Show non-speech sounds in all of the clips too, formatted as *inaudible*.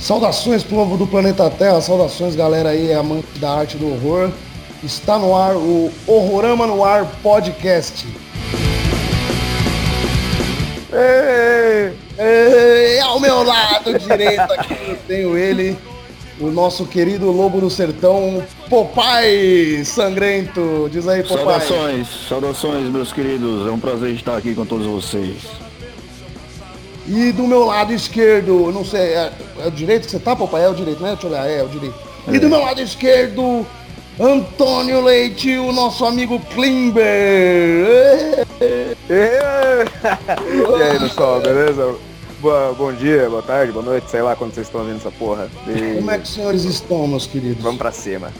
Saudações povo do planeta Terra, saudações galera aí, amante da arte do horror. Está no ar o Horrorama no Ar Podcast. Ei, ei, ao meu lado direito aqui eu tenho ele, o nosso querido Lobo do Sertão, Popai Sangrento. Diz aí, Popai. Saudações, saudações meus queridos, é um prazer estar aqui com todos vocês. E do meu lado esquerdo, não sei, é, é o direito que você tá, papai? É o direito, né? Deixa eu olhar, é, é o direito. E do meu lado esquerdo, Antônio Leite, o nosso amigo Klimber. *laughs* e aí, pessoal, beleza? Boa, bom dia, boa tarde, boa noite, sei lá quando vocês estão vendo essa porra. E... Como é que os senhores estão, meus queridos? Vamos pra cima.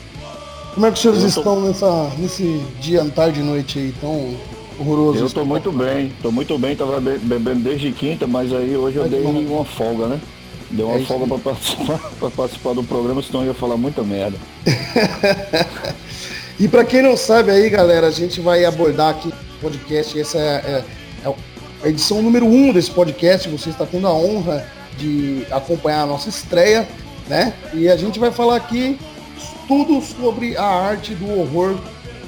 Como é que os senhores tô... estão nessa, nesse dia, tarde e noite aí tão horroroso. Eu tô muito bem, tô muito bem, tava bebendo desde quinta, mas aí hoje eu dei uma folga, né? Deu uma é folga para participar, *laughs* pra participar do programa, senão eu ia falar muita merda. *laughs* e para quem não sabe aí, galera, a gente vai abordar aqui no podcast, essa é, é, é a edição número 1 um desse podcast, você está tendo a honra de acompanhar a nossa estreia, né? E a gente vai falar aqui tudo sobre a arte do horror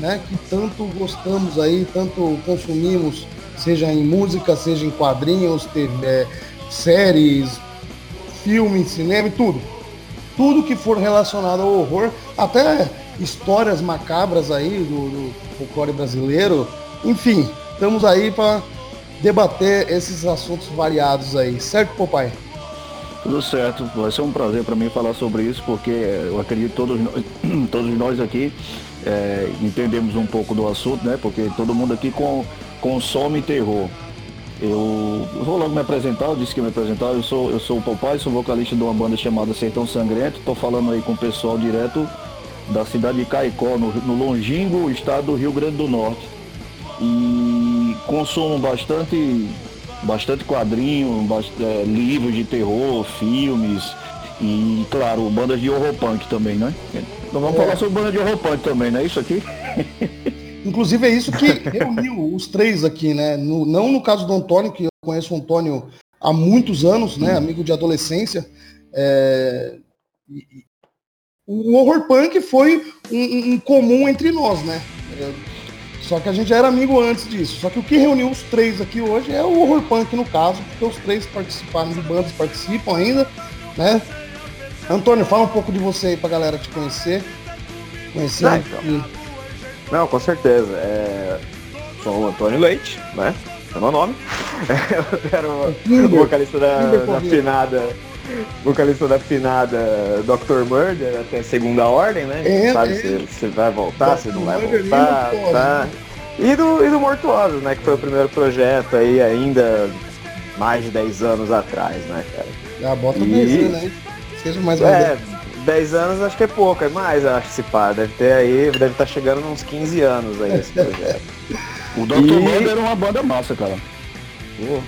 né, que tanto gostamos aí, tanto consumimos, seja em música, seja em quadrinhos, TV, é, séries, filmes, cinema, tudo. Tudo que for relacionado ao horror, até histórias macabras aí do, do folclore brasileiro. Enfim, estamos aí para debater esses assuntos variados aí, certo, papai? Tudo certo, vai ser um prazer para mim falar sobre isso, porque eu acredito que todos, *coughs* todos nós aqui é, entendemos um pouco do assunto, né? Porque todo mundo aqui com, consome terror. Eu vou logo me apresentar, eu disse que me apresentar, eu sou, eu sou o Papai, sou vocalista de uma banda chamada Sertão Sangrento, estou falando aí com o pessoal direto da cidade de Caicó, no, no longínquo estado do Rio Grande do Norte. E consumo bastante, bastante quadrinho, é, livros de terror, filmes e, claro, bandas de horror punk também, né? Então vamos é. falar sobre banda de punk também, não é isso aqui? *laughs* Inclusive é isso que reuniu os três aqui, né? No, não no caso do Antônio, que eu conheço o Antônio há muitos anos, né? Amigo de adolescência. É... O horror punk foi um, um comum entre nós, né? É... Só que a gente já era amigo antes disso. Só que o que reuniu os três aqui hoje é o horror punk no caso, porque os três participaram de bandas, participam ainda, né? Antônio, fala um pouco de você aí pra galera te conhecer. Conhecer. Ah, então. Não, com certeza. É... Sou o Antônio Leite, né? É meu nome. *laughs* Eu era o vocalista da, da finada. Vocalista da finada Dr. Murder até segunda ordem, né? É, sabe é. se você vai voltar, se não vai voltar. Tá. E do, e do Mortuoso, né? Que foi o primeiro projeto aí ainda mais de 10 anos atrás, né, cara? Já bota e... Mesmo, né? Seja mais ou É, 10 anos acho que é pouco, é mais, acho que se pá. Deve ter aí, deve estar tá chegando uns 15 asos aí esse projeto. *laughs* o Dr. E... Banda era uma banda massa, cara. Pô.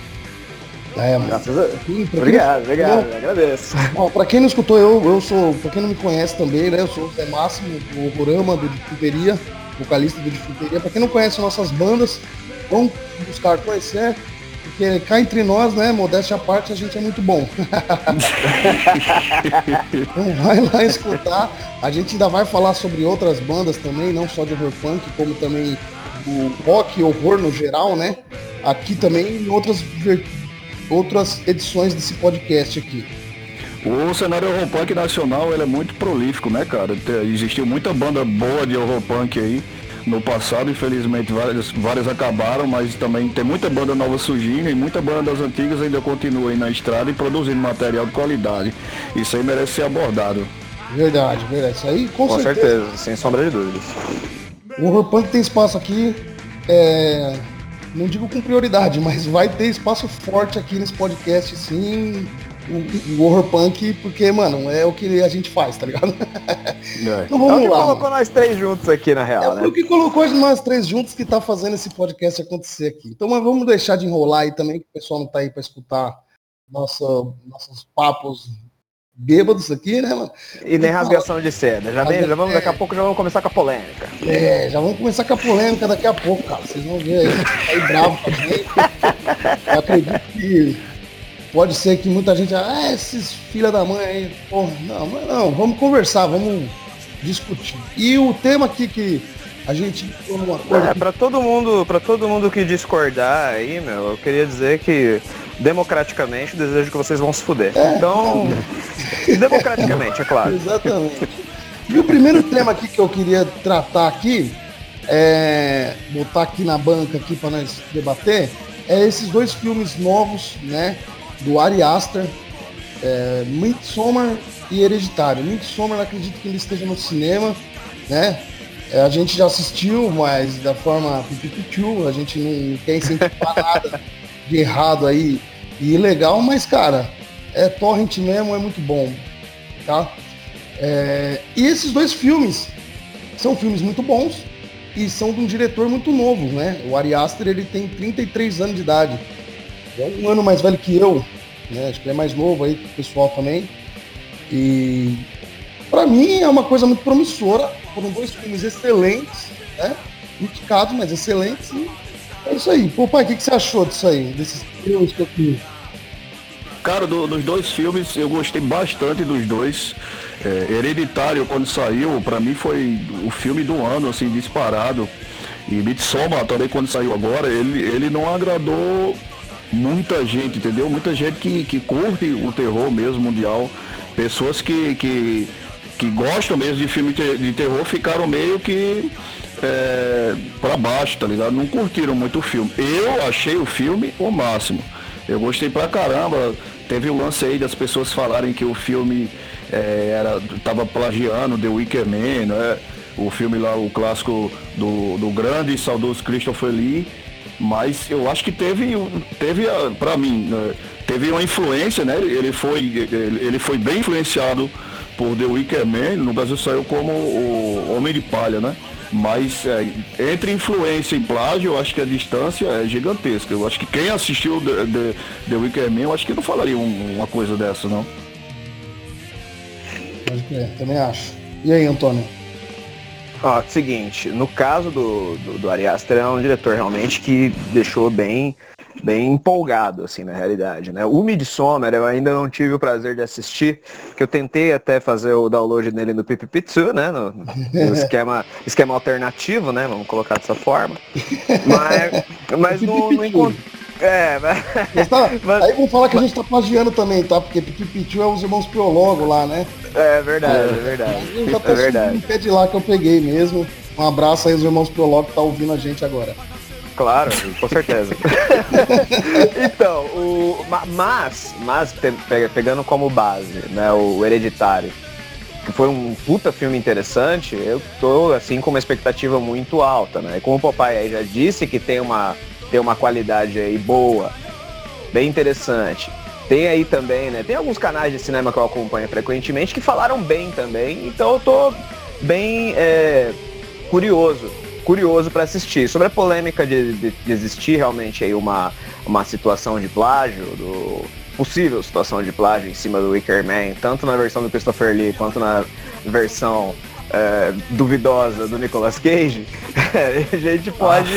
É, Graças a... Obrigado, obrigado, eu... agradeço. Bom, pra quem não escutou, eu, eu sou, pra quem não me conhece também, né? Eu sou o Zé Máximo, o Rorama do Difuteria, vocalista do Difuteria. Pra quem não conhece nossas bandas, vão buscar conhecer. Porque cá entre nós, né, modéstia à parte, a gente é muito bom. *laughs* então vai lá escutar. A gente ainda vai falar sobre outras bandas também, não só de horror punk, como também do rock e horror no geral, né? Aqui também em outras, outras edições desse podcast aqui. O cenário horror punk nacional ele é muito prolífico, né, cara? Existiu muita banda boa de horror punk aí no passado, infelizmente várias, várias acabaram, mas também tem muita banda nova surgindo e muita banda das antigas ainda continua aí na estrada e produzindo material de qualidade. Isso aí merece ser abordado. Verdade, verdade. Isso aí com, com certeza. certeza. sem sombra de dúvidas. O Horror Punk tem espaço aqui, é... não digo com prioridade, mas vai ter espaço forte aqui nesse podcast, sim o, horror punk, porque, mano, é o que a gente faz, tá ligado? *laughs* É. Então vamos é o que lá. colocou mano. nós três juntos aqui, na real, é né? o que colocou nós três juntos que tá fazendo esse podcast acontecer aqui. Então, mas vamos deixar de enrolar aí também, que o pessoal não tá aí pra escutar nossa, nossos papos bêbados aqui, né, mano? E nem rasgação de seda. Já, vem, já vamos, daqui a é. pouco já vamos começar com a polêmica. É, já vamos começar com a polêmica daqui a pouco, cara. Vocês vão ver aí, aí bravo com a gente. Eu acredito que pode ser que muita gente, ah, esses filha da mãe aí, porra, não, não, vamos conversar, vamos discutir. E o tema aqui que a gente é, para todo mundo, para todo mundo que discordar aí, meu, eu queria dizer que democraticamente desejo que vocês vão se fuder. É. Então, *laughs* democraticamente, é claro. Exatamente. E o primeiro tema aqui que eu queria tratar aqui, é, botar aqui na banca aqui para nós debater, é esses dois filmes novos, né, do Ari Aster, é, Midsommar e Hereditário. Midsommar, acredito que ele esteja no cinema, né? É, a gente já assistiu, mas da forma pipipichu, a gente não quer incentivar *laughs* nada de errado aí e legal, mas cara, é torrent mesmo, é muito bom, tá? É, e esses dois filmes são filmes muito bons e são de um diretor muito novo, né? O Ari Aster, ele tem 33 anos de idade, é um ano mais velho que eu, né? Acho que ele é mais novo aí, o pessoal também. E para mim é uma coisa muito promissora. Foram dois filmes excelentes, né? Indicados, mas excelentes. E é isso aí. Pô, pai, o que, que você achou disso aí? Desses filmes que eu fiz? Cara, do, dos dois filmes, eu gostei bastante dos dois. É, Hereditário, quando saiu, para mim foi o filme do ano, assim, disparado. E Midsommar também, quando saiu agora, ele, ele não agradou muita gente, entendeu? Muita gente que, que curte o terror mesmo mundial. Pessoas que, que, que gostam mesmo de filme de terror ficaram meio que é, para baixo, tá ligado? Não curtiram muito o filme. Eu achei o filme o máximo. Eu gostei pra caramba. Teve o lance aí das pessoas falarem que o filme é, era, tava plagiando The Wicker Man, né? O filme lá, o clássico do, do grande e saudoso Christopher Lee. Mas eu acho que teve, teve para mim, né? teve uma influência, né? Ele foi, ele foi bem influenciado por The Wicker Man. No Brasil saiu como o Homem de Palha, né? Mas é, entre influência e plágio, eu acho que a distância é gigantesca. Eu acho que quem assistiu The, The, The Wicker Man, eu acho que não falaria um, uma coisa dessa, não. É, também acho. E aí, Antônio? Ó, seguinte, no caso do, do, do Ari Aster, é um diretor realmente que deixou bem bem empolgado, assim, na realidade, né? O Midsommar eu ainda não tive o prazer de assistir, que eu tentei até fazer o download nele no PPP2, né? No, no *laughs* esquema, esquema alternativo, né? Vamos colocar dessa forma. Mas, mas não, não encontrei. *laughs* É, mas... Tá, *laughs* mas... Aí vamos falar que a gente tá plagiando também, tá? Porque Pipipitiu é os irmãos Piologo lá, né? É verdade, é, é verdade. é verdade. Pé de lá que eu peguei mesmo. Um abraço aí os irmãos Piologo que tá ouvindo a gente agora. Claro, com certeza. *laughs* então, o, mas, mas pegando como base, né, o Hereditário, que foi um puta filme interessante, eu tô assim com uma expectativa muito alta, né? E como o papai aí já disse que tem uma, tem uma qualidade aí boa, bem interessante. Tem aí também, né? Tem alguns canais de cinema que eu acompanho frequentemente que falaram bem também, então eu tô bem é, curioso curioso para assistir. Sobre a polêmica de, de, de, existir realmente aí uma, uma situação de plágio, do possível situação de plágio em cima do Wicker Man, tanto na versão do Christopher Lee quanto na versão é, duvidosa do Nicolas Cage, *laughs* a gente pode.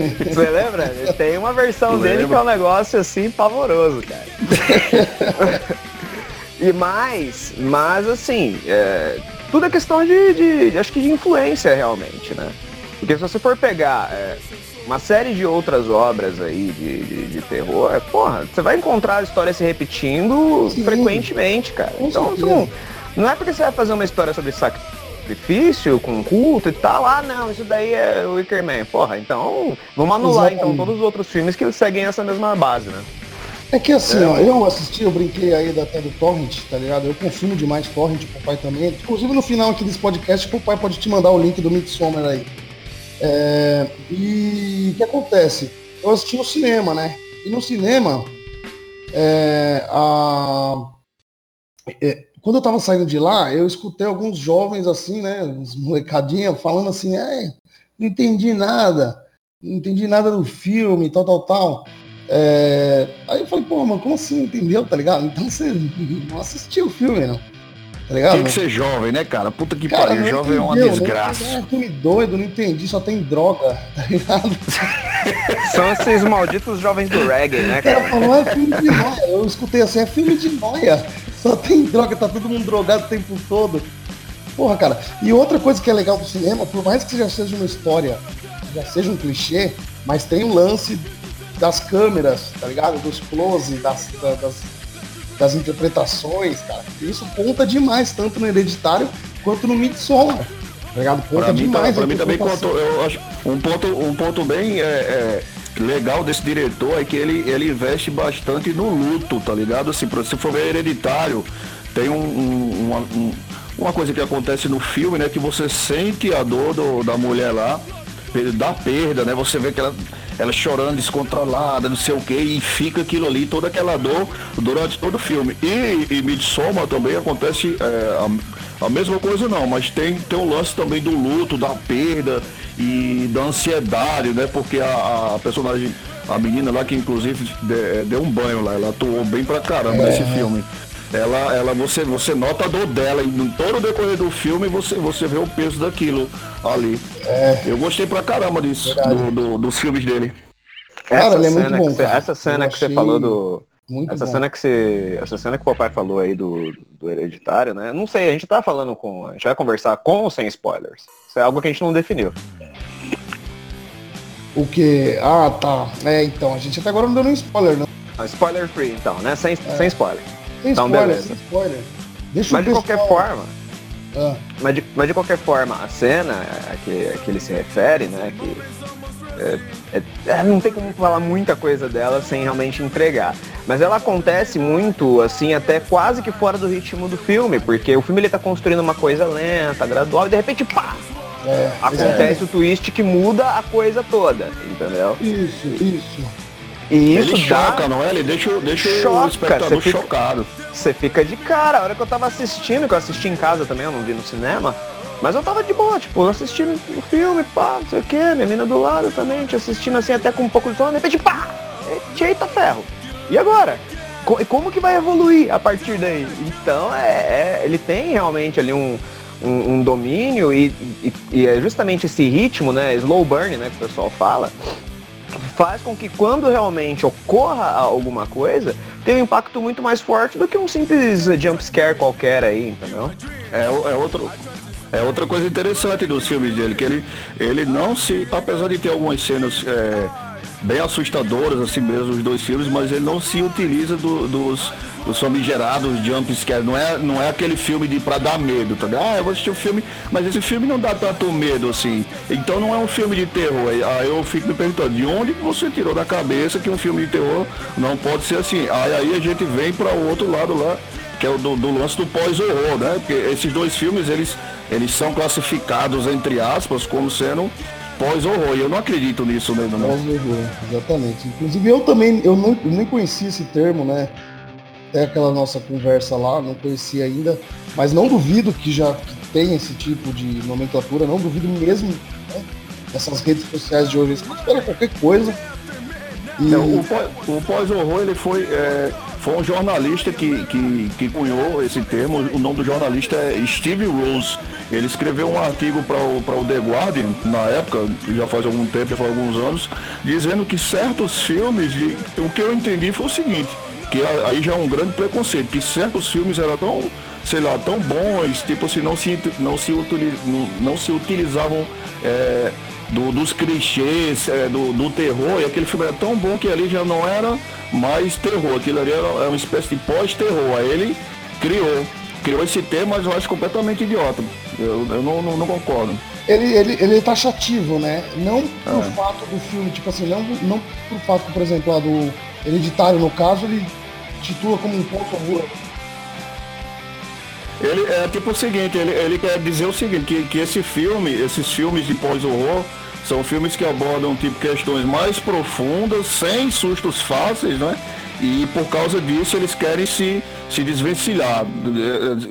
*laughs* Você lembra? Tem uma versão dele que é um negócio assim pavoroso, cara. *laughs* e mais, mas assim, é, tudo é questão de, de, acho que de influência realmente, né? Porque se você for pegar é, uma série de outras obras aí de, de, de, terror, é, porra, você vai encontrar a história se repetindo Sim. frequentemente, cara. Com então, não, não é porque você vai fazer uma história sobre sacrifício, com culto e tal, ah não, isso daí é o Wicker Man. Porra, então vamos anular então todos os outros filmes que seguem essa mesma base, né? É que assim, é. ó, eu assisti, eu brinquei aí até do Torrent, tá ligado? Eu consumo demais Torrent, o pai também. Inclusive no final aqui desse podcast, o pai pode te mandar o link do Midsommar aí. É, e o que acontece? Eu assisti no cinema, né? E no cinema, é, a, é, quando eu tava saindo de lá, eu escutei alguns jovens assim, né? Uns molecadinhos falando assim, é, não entendi nada, não entendi nada do filme, tal, tal, tal. É, aí eu falei, pô, mano, como assim entendeu, tá ligado? Então você *laughs* não assistiu o filme, não. Tá ligado? Tem que ser jovem, né, cara? Puta que pariu, jovem entendeu, é uma desgraça. É um filme doido, não entendi, só tem droga, *laughs* tá ligado? São esses malditos jovens do reggae, né, cara? cara falou, é filme de noia. Eu escutei assim, é filme de noia. Só tem droga, tá todo mundo drogado o tempo todo. Porra, cara. E outra coisa que é legal do cinema, por mais que já seja uma história, já seja um clichê, mas tem o lance das câmeras, tá ligado? Dos close, das, das das interpretações, cara. Isso conta demais, tanto no Hereditário quanto no Midsommar. Tá ligado? Conta pra demais. Mim, pra mim também contou, eu acho um ponto, um ponto bem é, é, legal desse diretor é que ele, ele investe bastante no luto, tá ligado? Assim, se for ver Hereditário, tem um, um, uma, um, uma coisa que acontece no filme, né? Que você sente a dor do, da mulher lá, da perda, né? Você vê que ela ela chorando descontrolada, não sei o que, e fica aquilo ali, toda aquela dor durante todo o filme. E, e Midsommar também acontece é, a, a, mesma coisa não, mas tem, tem o lance também do luto, da perda e da ansiedade, né? Porque a, a personagem, a menina lá que inclusive deu um banho lá, ela atuou bem pra caramba é. nesse filme ela, ela você, você nota a dor dela e em todo o decorrer do filme você, você vê o peso daquilo ali. É. Eu gostei pra caramba disso, do, do, dos filmes dele. Cara, essa, é cena bom, você, essa cena que você falou do. Muito essa bom. cena que você. Essa cena que o papai falou aí do, do hereditário, né? Não sei, a gente tá falando com. A gente vai conversar com ou sem spoilers. Isso é algo que a gente não definiu. O que? Ah, tá. É, então, a gente até agora não deu nenhum spoiler, não. spoiler free, então, né? Sem, é. sem spoiler. Sem então, spoiler, beleza. sem spoiler. Deixa mas de qualquer forma. Ah. Mas, de, mas de qualquer forma, a cena a que, a que ele se refere, né? Que é, é, é, não tem como falar muita coisa dela sem realmente entregar. Mas ela acontece muito, assim, até quase que fora do ritmo do filme, porque o filme ele tá construindo uma coisa lenta, gradual, e de repente, pá! É, acontece o twist que muda a coisa toda, entendeu? Isso, isso. E isso ele dá... choca, não é? Ele deixa, deixa choca, o espectador fica, chocado. Você fica de cara. A hora que eu tava assistindo, que eu assisti em casa também, eu não vi no cinema, mas eu tava de boa, tipo, assistindo o filme, pá, não sei o que, minha mina do lado também, te assistindo assim até com um pouco de sono, de repente, pá! Eita ferro! E agora? Como que vai evoluir a partir daí? Então, é, é ele tem realmente ali um, um, um domínio e, e, e, é justamente esse ritmo, né, slow burn, né, que o pessoal fala, faz com que quando realmente ocorra alguma coisa, tenha um impacto muito mais forte do que um simples jump scare qualquer aí, entendeu? É, é outro. É outra coisa interessante dos filmes dele, que ele, ele não se. Apesar de ter algumas cenas é, bem assustadoras, assim mesmo, os dois filmes, mas ele não se utiliza do, dos, os famigerados jump scare. Não é, não é aquele filme de pra dar medo, tá ligado? Ah, eu vou assistir o um filme, mas esse filme não dá tanto medo assim. Então não é um filme de terror. Aí eu fico me perguntando, de onde você tirou da cabeça que um filme de terror não pode ser assim? Aí, aí a gente vem para o outro lado lá, que é o do, do lance do pós-horror, né? Porque esses dois filmes, eles, eles são classificados, entre aspas, como sendo pós-horror. E eu não acredito nisso mesmo, né? Pós-horror, exatamente. Inclusive eu também, eu, não, nem conhecia esse termo, né? até aquela nossa conversa lá, não conhecia ainda, mas não duvido que já tem esse tipo de nomenclatura, não duvido mesmo né, nessas redes sociais de hoje, eles esperam qualquer coisa. E... É, o, o pós-horror ele foi, é, foi um jornalista que, que, que cunhou esse termo, o nome do jornalista é Steve Rose. Ele escreveu um artigo para o, o The Guardian, na época, já faz algum tempo, já faz alguns anos, dizendo que certos filmes, o que eu entendi foi o seguinte, que aí já é um grande preconceito, que certos filmes eram tão, sei lá, tão bons, tipo assim, não se, não se, utiliz, não, não se utilizavam é, do, dos clichês, é, do, do terror, e aquele filme era tão bom que ali já não era mais terror, aquilo ali era, era uma espécie de pós-terror. Aí ele criou, criou esse tema, mas eu acho completamente idiota. Eu, eu não, não, não concordo ele, ele, ele é taxativo, né? Não por é. fato do filme, tipo assim, não, não por fato, por exemplo, lá do Hereditário, no caso, ele titula como um ponto horror. Ele é tipo o seguinte, ele, ele quer dizer o seguinte, que, que esse filme, esses filmes de pós-horror, são filmes que abordam tipo questões mais profundas, sem sustos fáceis, né? E por causa disso eles querem se, se desvencilhar,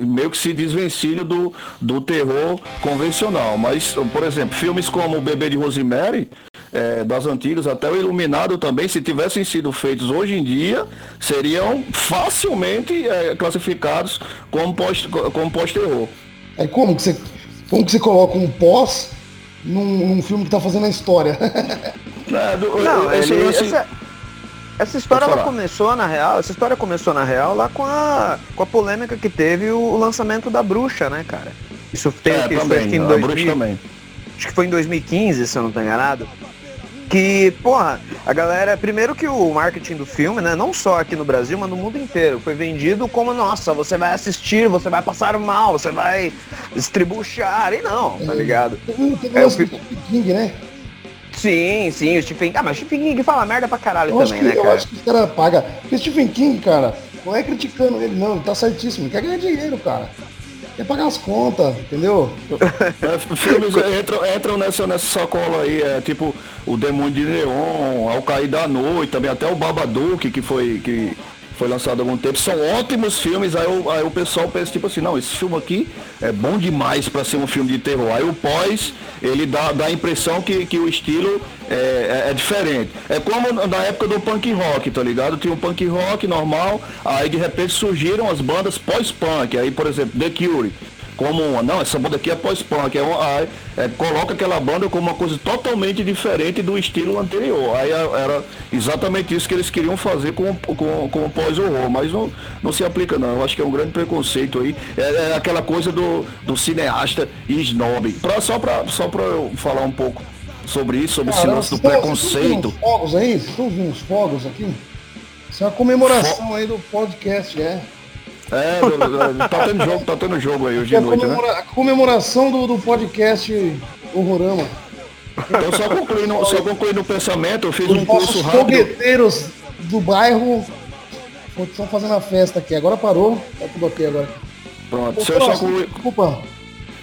meio que se desvencilham do, do terror convencional. Mas, por exemplo, filmes como O Bebê de Rosemary, é, das antigas, até o Iluminado também, se tivessem sido feitos hoje em dia, seriam facilmente é, classificados como pós-terror. Como pós é como que você, como que você coloca um pós num, num filme que tá fazendo a história? *laughs* Não, ele, essa, essa história ela começou na real, essa história começou na real lá com a, com a polêmica que teve o, o lançamento da bruxa, né, cara? Isso tem é, que também, foi em 2000, acho que foi em 2015, se eu não estou enganado. Que, porra, a galera. Primeiro que o marketing do filme, né? Não só aqui no Brasil, mas no mundo inteiro, foi vendido como, nossa, você vai assistir, você vai passar mal, você vai estribuchar. E não, tá ligado? É, o Stephen King, né? Sim, sim, o Stephen King. Ah, mas o Stephen King fala merda pra caralho eu também, que, né, cara? Eu acho que os caras pagam. Porque Stephen King, cara, não é criticando ele, não, ele tá certíssimo, ele quer ganhar dinheiro, cara quer pagar as contas, entendeu? É, *laughs* filmes entram, entram nessa, nessa sacola aí, é tipo o Demônio de Neon, Ao Cair da Noite, também até o Babadook, que foi. Que foi lançado há algum tempo, são ótimos filmes, aí o, aí o pessoal pensa tipo assim, não, esse filme aqui é bom demais para ser um filme de terror. Aí o pós, ele dá, dá a impressão que, que o estilo é, é, é, diferente. É como na época do punk rock, tá ligado? Tinha um punk rock normal, aí de repente surgiram as bandas pós-punk, aí por exemplo, The Cure como uma, não, essa banda aqui é pós-punk, é, é, é, coloca aquela banda como uma coisa totalmente diferente do estilo anterior. Aí era exatamente isso que eles queriam fazer com, com, com o pós-horror, mas não, não se aplica não, eu acho que é um grande preconceito aí, é, é aquela coisa do, do cineasta e snob. Pra, só para só pra eu falar um pouco sobre isso, sobre Caramba, esse lance do preconceito. Vocês fogos aí? Vocês estão ouvindo os fogos aqui? Isso é uma comemoração Fo... aí do podcast, é. É, tá tendo jogo, tá tendo jogo aí hoje de noite, né? A comemoração do, do podcast Horrorama. Então só concluindo, só concluindo o pensamento, eu fiz Os um curso rápido. Os fogueteiros do bairro estão fazendo a festa aqui. Agora parou, tá tudo ok agora. Pronto, Pô, só concluir. Desculpa.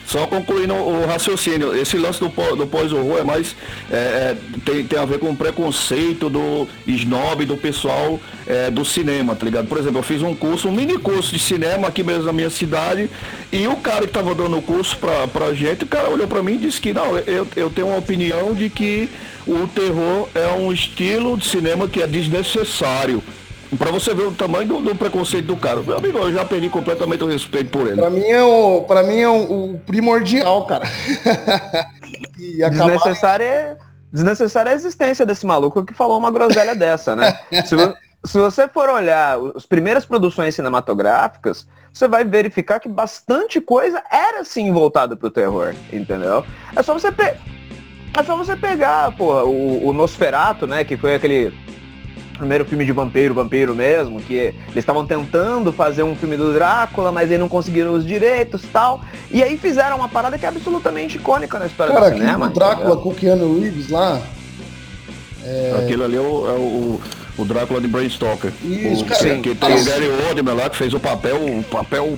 Só concluindo o raciocínio, esse lance do, do pós-horror é mais. É, é, tem, tem a ver com o preconceito do snob do pessoal é, do cinema, tá ligado? Por exemplo, eu fiz um curso, um mini curso de cinema aqui mesmo na minha cidade, e o cara que tava dando o curso pra, pra gente, o cara olhou pra mim e disse que não, eu, eu tenho uma opinião de que o terror é um estilo de cinema que é desnecessário. Pra você ver o tamanho do, do, preconceito do cara. Meu amigo, eu já perdi completamente o respeito por ele. Pra mim é o, pra mim é o, o primordial, cara. *laughs* e acabar... Desnecessária é, desnecessária é a existência desse maluco que falou uma groselha *laughs* dessa, né? Se, se você for olhar as primeiras produções cinematográficas, você vai verificar que bastante coisa era sim voltada pro terror, entendeu? É só você pe... é só você pegar, porra, o, o Nosferato, né, que foi aquele primeiro filme de vampiro, vampiro mesmo, que eles estavam tentando fazer um filme do Drácula, mas aí não conseguiram os direitos e tal. E aí fizeram uma parada que é absolutamente icônica na história Cara, do cinema. O Drácula entendeu? com o Keanu Reeves lá. É... Aquilo ali é o, é o, o Drácula de Bram Stoker. Isso, o, cara, que tem o Gary Oldman lá que fez o papel, o papel.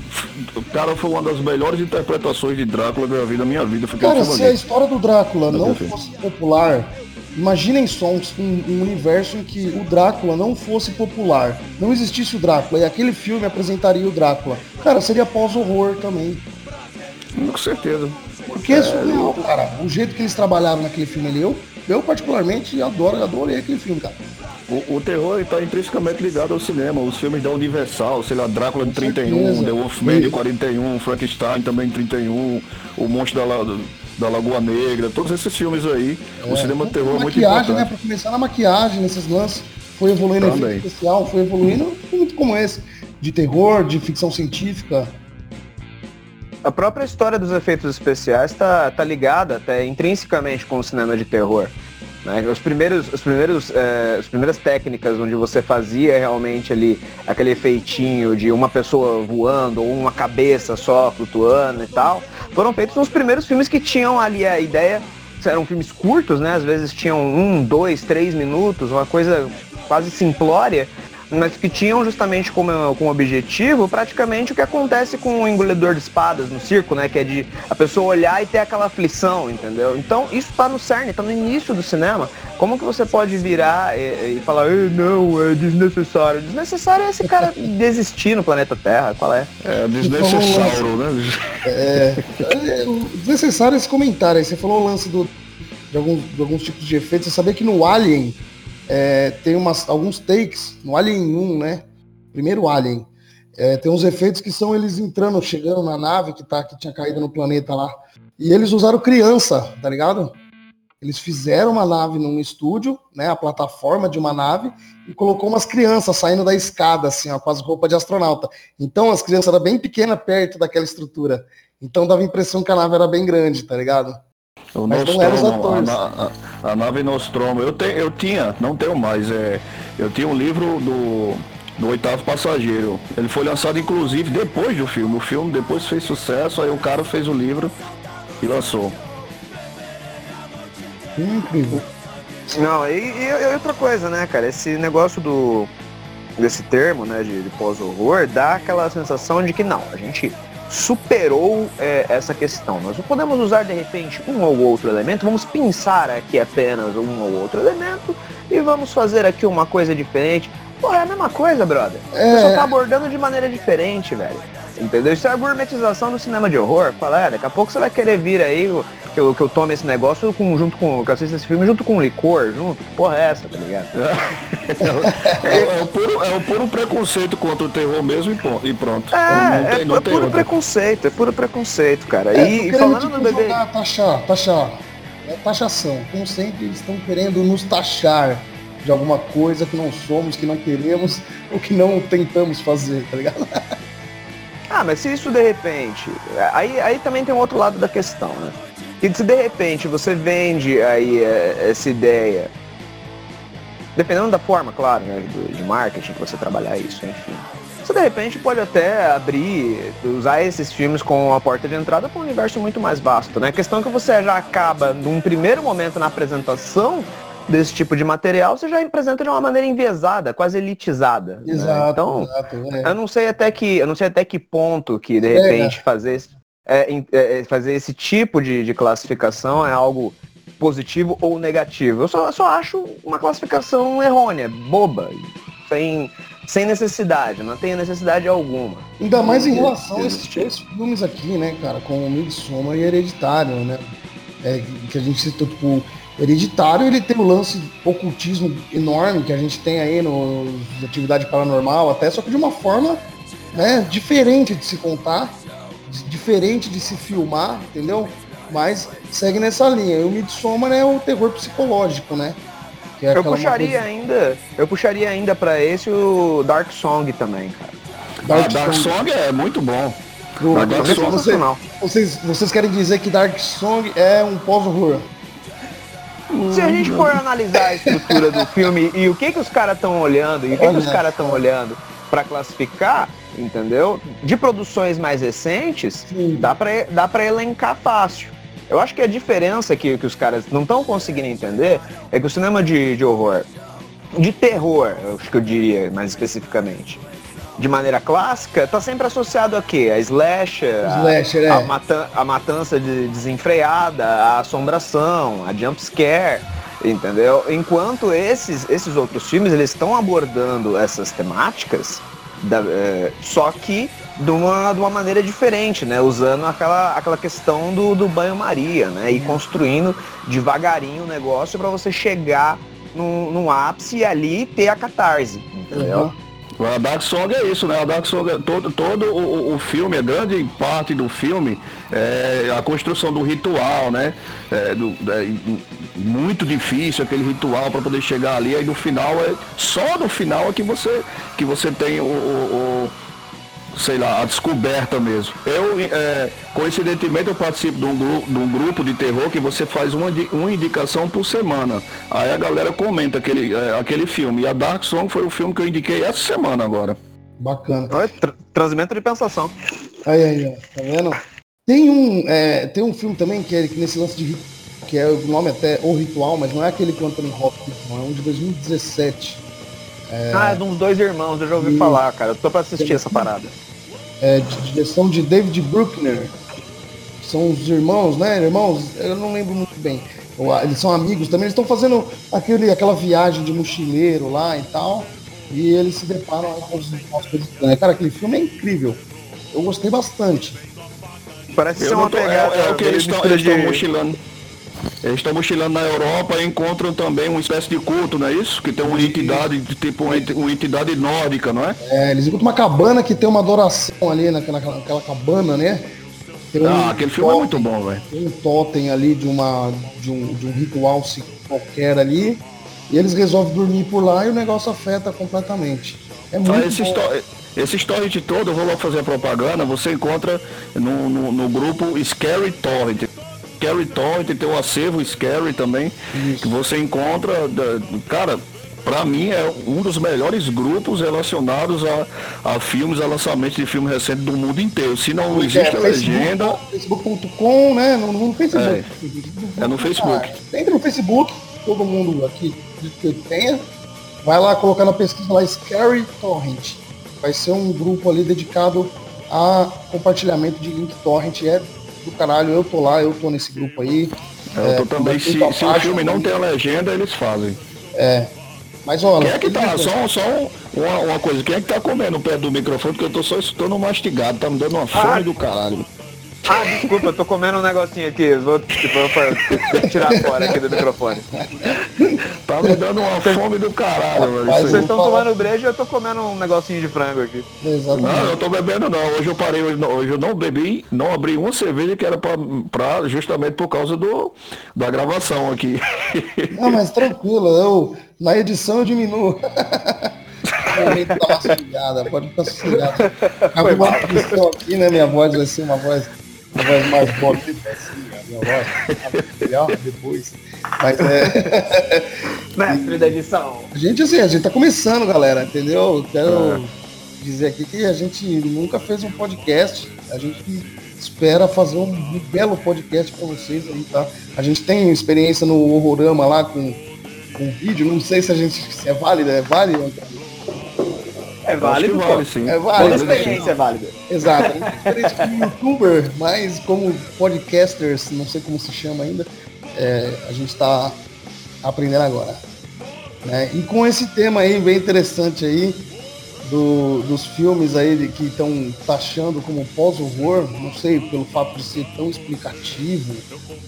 O cara foi uma das melhores interpretações de Drácula da vida, minha vida. Cara, se a história do Drácula não fosse popular, Imaginem só um, um, universo em que o Drácula não fosse popular, não existisse o Drácula e aquele filme apresentaria o Drácula. Cara, seria pós-horror também. Com certeza. Porque é surreal, cara. O jeito que eles trabalharam naquele filme ali, eu, eu particularmente adoro, adorei aquele filme, cara. O, o terror está intrinsecamente ligado ao cinema. Os filmes da Universal, sei lá, Drácula de 31, The Wolfman de 41, Frankenstein também de 31, O Monstro da, da Lagoa Negra, todos esses filmes aí, é, o cinema de terror é muito importante. né? Pra começar na maquiagem, nesses lances, foi evoluindo em efeito especial, foi evoluindo muito como esse, de terror, de ficção científica. A própria história dos efeitos especiais está tá ligada até intrinsecamente com o cinema de terror. Né? Os primeiros, os primeiros, é, as primeiras técnicas onde você fazia realmente ali aquele efeitinho de uma pessoa voando ou uma cabeça só flutuando e tal, foram feitos nos primeiros filmes que tinham ali a ideia, eram filmes curtos, né? Às vezes tinham um, dois, três minutos, uma coisa quase simplória, mas que tinham justamente como, como objetivo praticamente o que acontece com o engolidor de espadas no circo, né? Que é de a pessoa olhar e ter aquela aflição, entendeu? Então isso está no cerne, está no início do cinema. Como que você pode virar e, e falar, não, é desnecessário? Desnecessário é esse cara *laughs* desistir no planeta Terra, qual é? É desnecessário, né? É, é, desnecessário esse comentário aí. Você falou o lance do de alguns, de alguns tipos de efeitos. Você sabia que no Alien é, tem umas, alguns takes, no Alien 1, né? Primeiro Alien. É, tem uns efeitos que são eles entrando, chegando na nave que, tá, que tinha caído no planeta lá. E eles usaram criança, tá ligado? Eles fizeram uma nave num estúdio, né, a plataforma de uma nave, e colocou umas crianças saindo da escada, assim, ó, com as roupas de astronauta. Então as crianças eram bem pequenas perto daquela estrutura. Então dava a impressão que a nave era bem grande, tá ligado? O Mas Nostromo, não eram os atores. A, a, a, nave Nostromo, eu, te, eu tinha, não tenho mais, é, eu tinha um livro do, do Oitavo Passageiro. Ele foi lançado, inclusive, depois do filme. O filme depois fez sucesso, aí o cara fez o livro e lançou. Incrível. Não, e, e, e, outra coisa, né, cara? Esse negócio do desse termo, né, de, de pós-horror, dá aquela sensação de que não, a gente superou é, essa questão. Nós não podemos usar de repente um ou outro elemento, vamos pensar aqui apenas um ou outro elemento e vamos fazer aqui uma coisa diferente. Pô, é a mesma coisa, brother. É... Você só tá abordando de maneira diferente, velho. Entendeu? Isso é a gourmetização do cinema de horror. Fala, é, daqui a pouco você vai querer vir aí que eu, que eu tome esse negócio com, junto com. Que eu assisto esse filme junto com licor, junto. Que porra é essa, tá ligado? *laughs* É, é, é, o puro, é o puro preconceito contra o terror mesmo e pronto. É, tem, é, é puro preconceito, é puro preconceito, cara. É, e falando tipo, no bebê. Taxar, taxar. É taxação. Como sempre, eles estão querendo nos taxar de alguma coisa que não somos, que não queremos, *laughs* ou que não tentamos fazer, tá ligado? *laughs* Ah, mas se isso de repente. Aí, aí também tem um outro lado da questão, né? E se de repente você vende aí é, essa ideia, dependendo da forma, claro, né, de marketing que você trabalhar isso, enfim. Você de repente pode até abrir, usar esses filmes como a porta de entrada para um universo muito mais vasto, né? A questão é que você já acaba, num primeiro momento na apresentação, desse tipo de material, você já apresenta de uma maneira enviesada, quase elitizada. Né? Exato. Né? Então, exato, é. eu não sei até que, eu não sei até que ponto que de é, repente é, fazer é, é, fazer esse tipo de, de, classificação é algo positivo ou negativo. Eu só, eu só acho uma classificação errônea, boba, sem, sem necessidade, não tem necessidade alguma. Ainda mais em relação a esses três filmes aqui, né, cara, com o Midsommar e Hereditário, né? É, que a gente citou, tipo, Hereditário ele tem o lance ocultismo enorme que a gente tem aí no, no atividade paranormal, até só que de uma forma né, diferente de se contar, diferente de se filmar, entendeu? Mas segue nessa linha. E o Midsommar é o terror psicológico, né? É eu puxaria coisa... ainda, eu puxaria ainda para esse o Dark Song também, cara. Dark, ah, Dark Song. Song é muito bom. Dark Song, é você, vocês, vocês querem dizer que Dark Song é um pós-horror? Se a gente for analisar a estrutura do filme e o que que os caras estão olhando e o que, que os caras estão olhando para classificar, entendeu? De produções mais recentes, Sim. dá para dá para elencar fácil. Eu acho que a diferença que, que os caras não estão conseguindo entender é que o cinema de, de horror, de terror, acho que eu diria mais especificamente, de maneira clássica, tá sempre associado a quê? A slasher, slasher a, é. a, a matança de desenfreada, a assombração, a jump scare, entendeu? Enquanto esses, esses outros filmes, eles estão abordando essas temáticas, da, é, só que de uma, de uma maneira diferente, né? Usando aquela, aquela questão do, do banho-maria, né? E construindo devagarinho o negócio para você chegar no, no ápice e ali ter a catarse, entendeu? Uhum. A Dark Song é isso, né? A Dark Song, todo, todo o, o filme, a grande parte do filme é a construção do ritual, né? É, do, é, muito difícil aquele ritual para poder chegar ali, aí no final é só no final é que você que você tem o, o, o sei lá, a descoberta mesmo. Eu, é, coincidentemente, eu participo de um, de um, grupo de terror que você faz uma, uma indicação por semana. Aí a galera comenta aquele, é, aquele filme. E a Dark Song foi o filme que eu indiquei essa semana agora. Bacana. Tra transmento de pensação. Aí, aí, ó. Tá vendo? Tem um, é, tem um filme também que é que nesse lance de que é o nome até O Ritual, mas não é aquele que o Anthony Hopkins, é um de 2017. É... Ah, é de uns dois irmãos, eu já ouvi e... falar, cara. Eu tô pra assistir essa parada é, de direção de David Bruckner. São os irmãos, né? Irmãos, eu não lembro muito bem. Eles são amigos também, eles estão fazendo aquele, aquela viagem de mochileiro lá e tal. E eles se deparam com as coisas estranhas. Cara, aquele filme é incrível. Eu gostei bastante. Parece ser uma pegada. É, é, o que eles estão de... mochilando. Eles estão mochilando na Europa e encontram também uma espécie de culto, não é isso? Que tem uma entidade, tipo uma, entidade nórdica, não é? É, eles encontram uma cabana que tem uma adoração ali naquela, naquela cabana, né? Tem ah, um aquele filme é muito bom, velho. Tem um totem ali de, uma, de, um, de um ritual qualquer ali. E eles resolvem dormir por lá e o negócio afeta completamente. É ah, muito ah, esse, story, esse story todo, eu vou lá fazer a propaganda, você encontra no, no, no grupo Scary Torrent. Scary Torrent tem um acervo Scary também, que você encontra, cara, para mim é um dos melhores grupos relacionados a, a filmes, a lançamento de filmes recentes do mundo inteiro. Se não existe é, legenda. Facebook.com, né? No, no Facebook. É, é no Facebook. Ah, entra no Facebook, todo mundo aqui que tenha, vai lá colocar na pesquisa lá Scary Torrent. Vai ser um grupo ali dedicado a compartilhamento de link torrent. É do caralho, eu tô lá, eu tô nesse grupo aí. Eu tô é, também, se, se o filme não tem a legenda, eles fazem. É. Mas olha. Quem é que tá? Só, só uma, uma coisa, quem é que tá comendo perto do microfone? Porque eu tô só escutando mastigado, tá me dando uma fome ah. do caralho. Ah, desculpa, eu tô comendo um negocinho aqui. Vou, tipo, vou tirar fora aqui do microfone. Tá me dando uma fome do caralho, velho. Vocês estão tomando breja e eu tô comendo um negocinho de frango aqui. Exatamente. Não, eu tô bebendo não. Hoje eu parei, hoje, hoje eu não bebi, não abri uma cerveja que era pra, pra justamente por causa do, da gravação aqui. Não, mas tranquilo, eu, na edição eu diminuo. *laughs* pode ficar sossegada. Acabou uma aqui, né? Minha voz vai ser uma voz uma voz mais bonita, assim, a minha voz, depois. Mas é. Mestre da edição. A gente, assim, a gente tá começando, galera, entendeu? Quero é. dizer aqui que a gente nunca fez um podcast. A gente espera fazer um, belo podcast para vocês aí, tá? A gente tem experiência no Horrorama lá com, com vídeo, não sei se a gente se é válido, é válido, é válido, vale, sim. É válido. Toda experiência é válida. Exato. Diferente como youtuber, mas como podcasters, não sei como se chama ainda, é, a gente está aprendendo agora. Né? E com esse tema aí bem interessante aí, do, dos filmes aí que estão taxando como pós-horror, não sei, pelo fato de ser tão explicativo,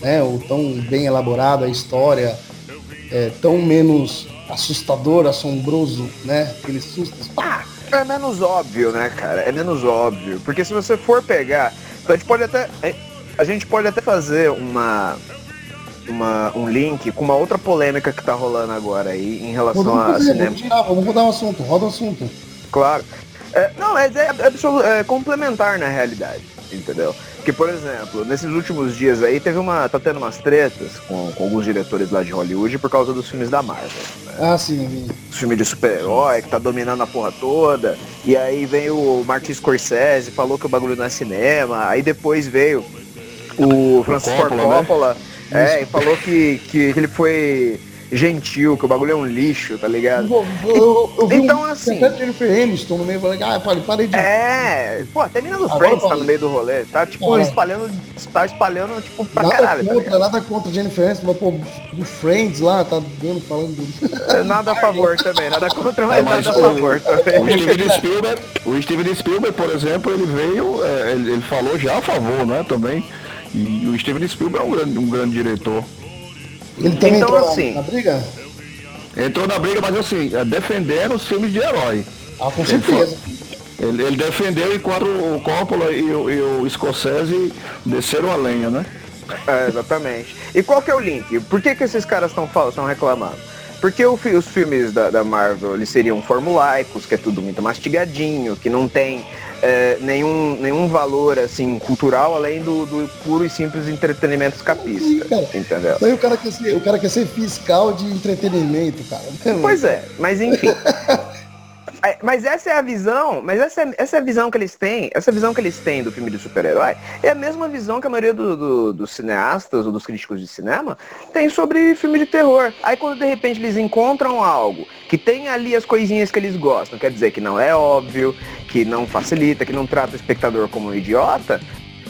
né, ou tão bem elaborada a história, é, tão menos assustador, assombroso, né, aqueles sustos, pá, é menos óbvio, né, cara? É menos óbvio. Porque se você for pegar. A gente pode até. A gente pode até fazer uma. Uma, um link com uma outra polêmica que tá rolando agora aí em relação vamos a cinema. Vamos, tirar, vamos mudar o assunto, roda o assunto. Claro. É, não, é, é, é complementar na realidade, entendeu? Que, por exemplo, nesses últimos dias aí teve uma. tá tendo umas tretas com, com alguns diretores lá de Hollywood por causa dos filmes da Marvel. Né? Ah, sim. Os filmes de super-herói que tá dominando a porra toda. E aí veio o Martin Scorsese, falou que o bagulho não é cinema. Aí depois veio o Francis Ford Coppola, né? é, e falou que, que ele foi gentil, que o bagulho é um lixo, tá ligado? Eu, eu, eu então, um, assim. Jennifer Aniston no meio, falei, ah, falei, parei de. É, pô, até mina do Friends tá no meio do rolê, tá tipo é. espalhando, tá espalhando, tipo, pra nada caralho. Tá contra, tá nada contra Jennifer Aniston, mas, pô, do Friends lá, tá dando, falando do. *laughs* Nada a favor também, nada contra, mas, é, mas nada a favor também. O Steven Spielberg, o Steven Spielberg, por exemplo, ele veio, é, ele, ele falou já a favor, né, também. E o Steven Spielberg é um grande, um grande diretor. Ele também então, entrou assim, na briga? Entrou na briga, mas assim, é, defendendo os filmes de herói. Ah, com certeza. Ele, ele defendeu enquanto o Coppola e o, e o Scorsese desceram a lenha, né? É, exatamente. E qual que é o link? Por que, que esses caras estão reclamando? Porque o, os filmes da, da, Marvel eles seriam formulaicos, que é tudo muito mastigadinho, que não tem é, nenhum, nenhum valor assim cultural além do, do puro e simples entretenimento escapista. Sim. Entendeu? Aí o cara, quer ser, o cara quer ser fiscal de entretenimento, cara. Pois é, mas enfim. *laughs* É, mas essa é a visão, mas essa é, essa é a visão que eles têm, essa visão que eles têm do filme de super-herói é a mesma visão que a maioria do, do, dos cineastas ou dos críticos de cinema tem sobre filme de terror. Aí quando de repente eles encontram algo que tem ali as coisinhas que eles gostam, quer dizer que não é óbvio, que não facilita, que não trata o espectador como um idiota,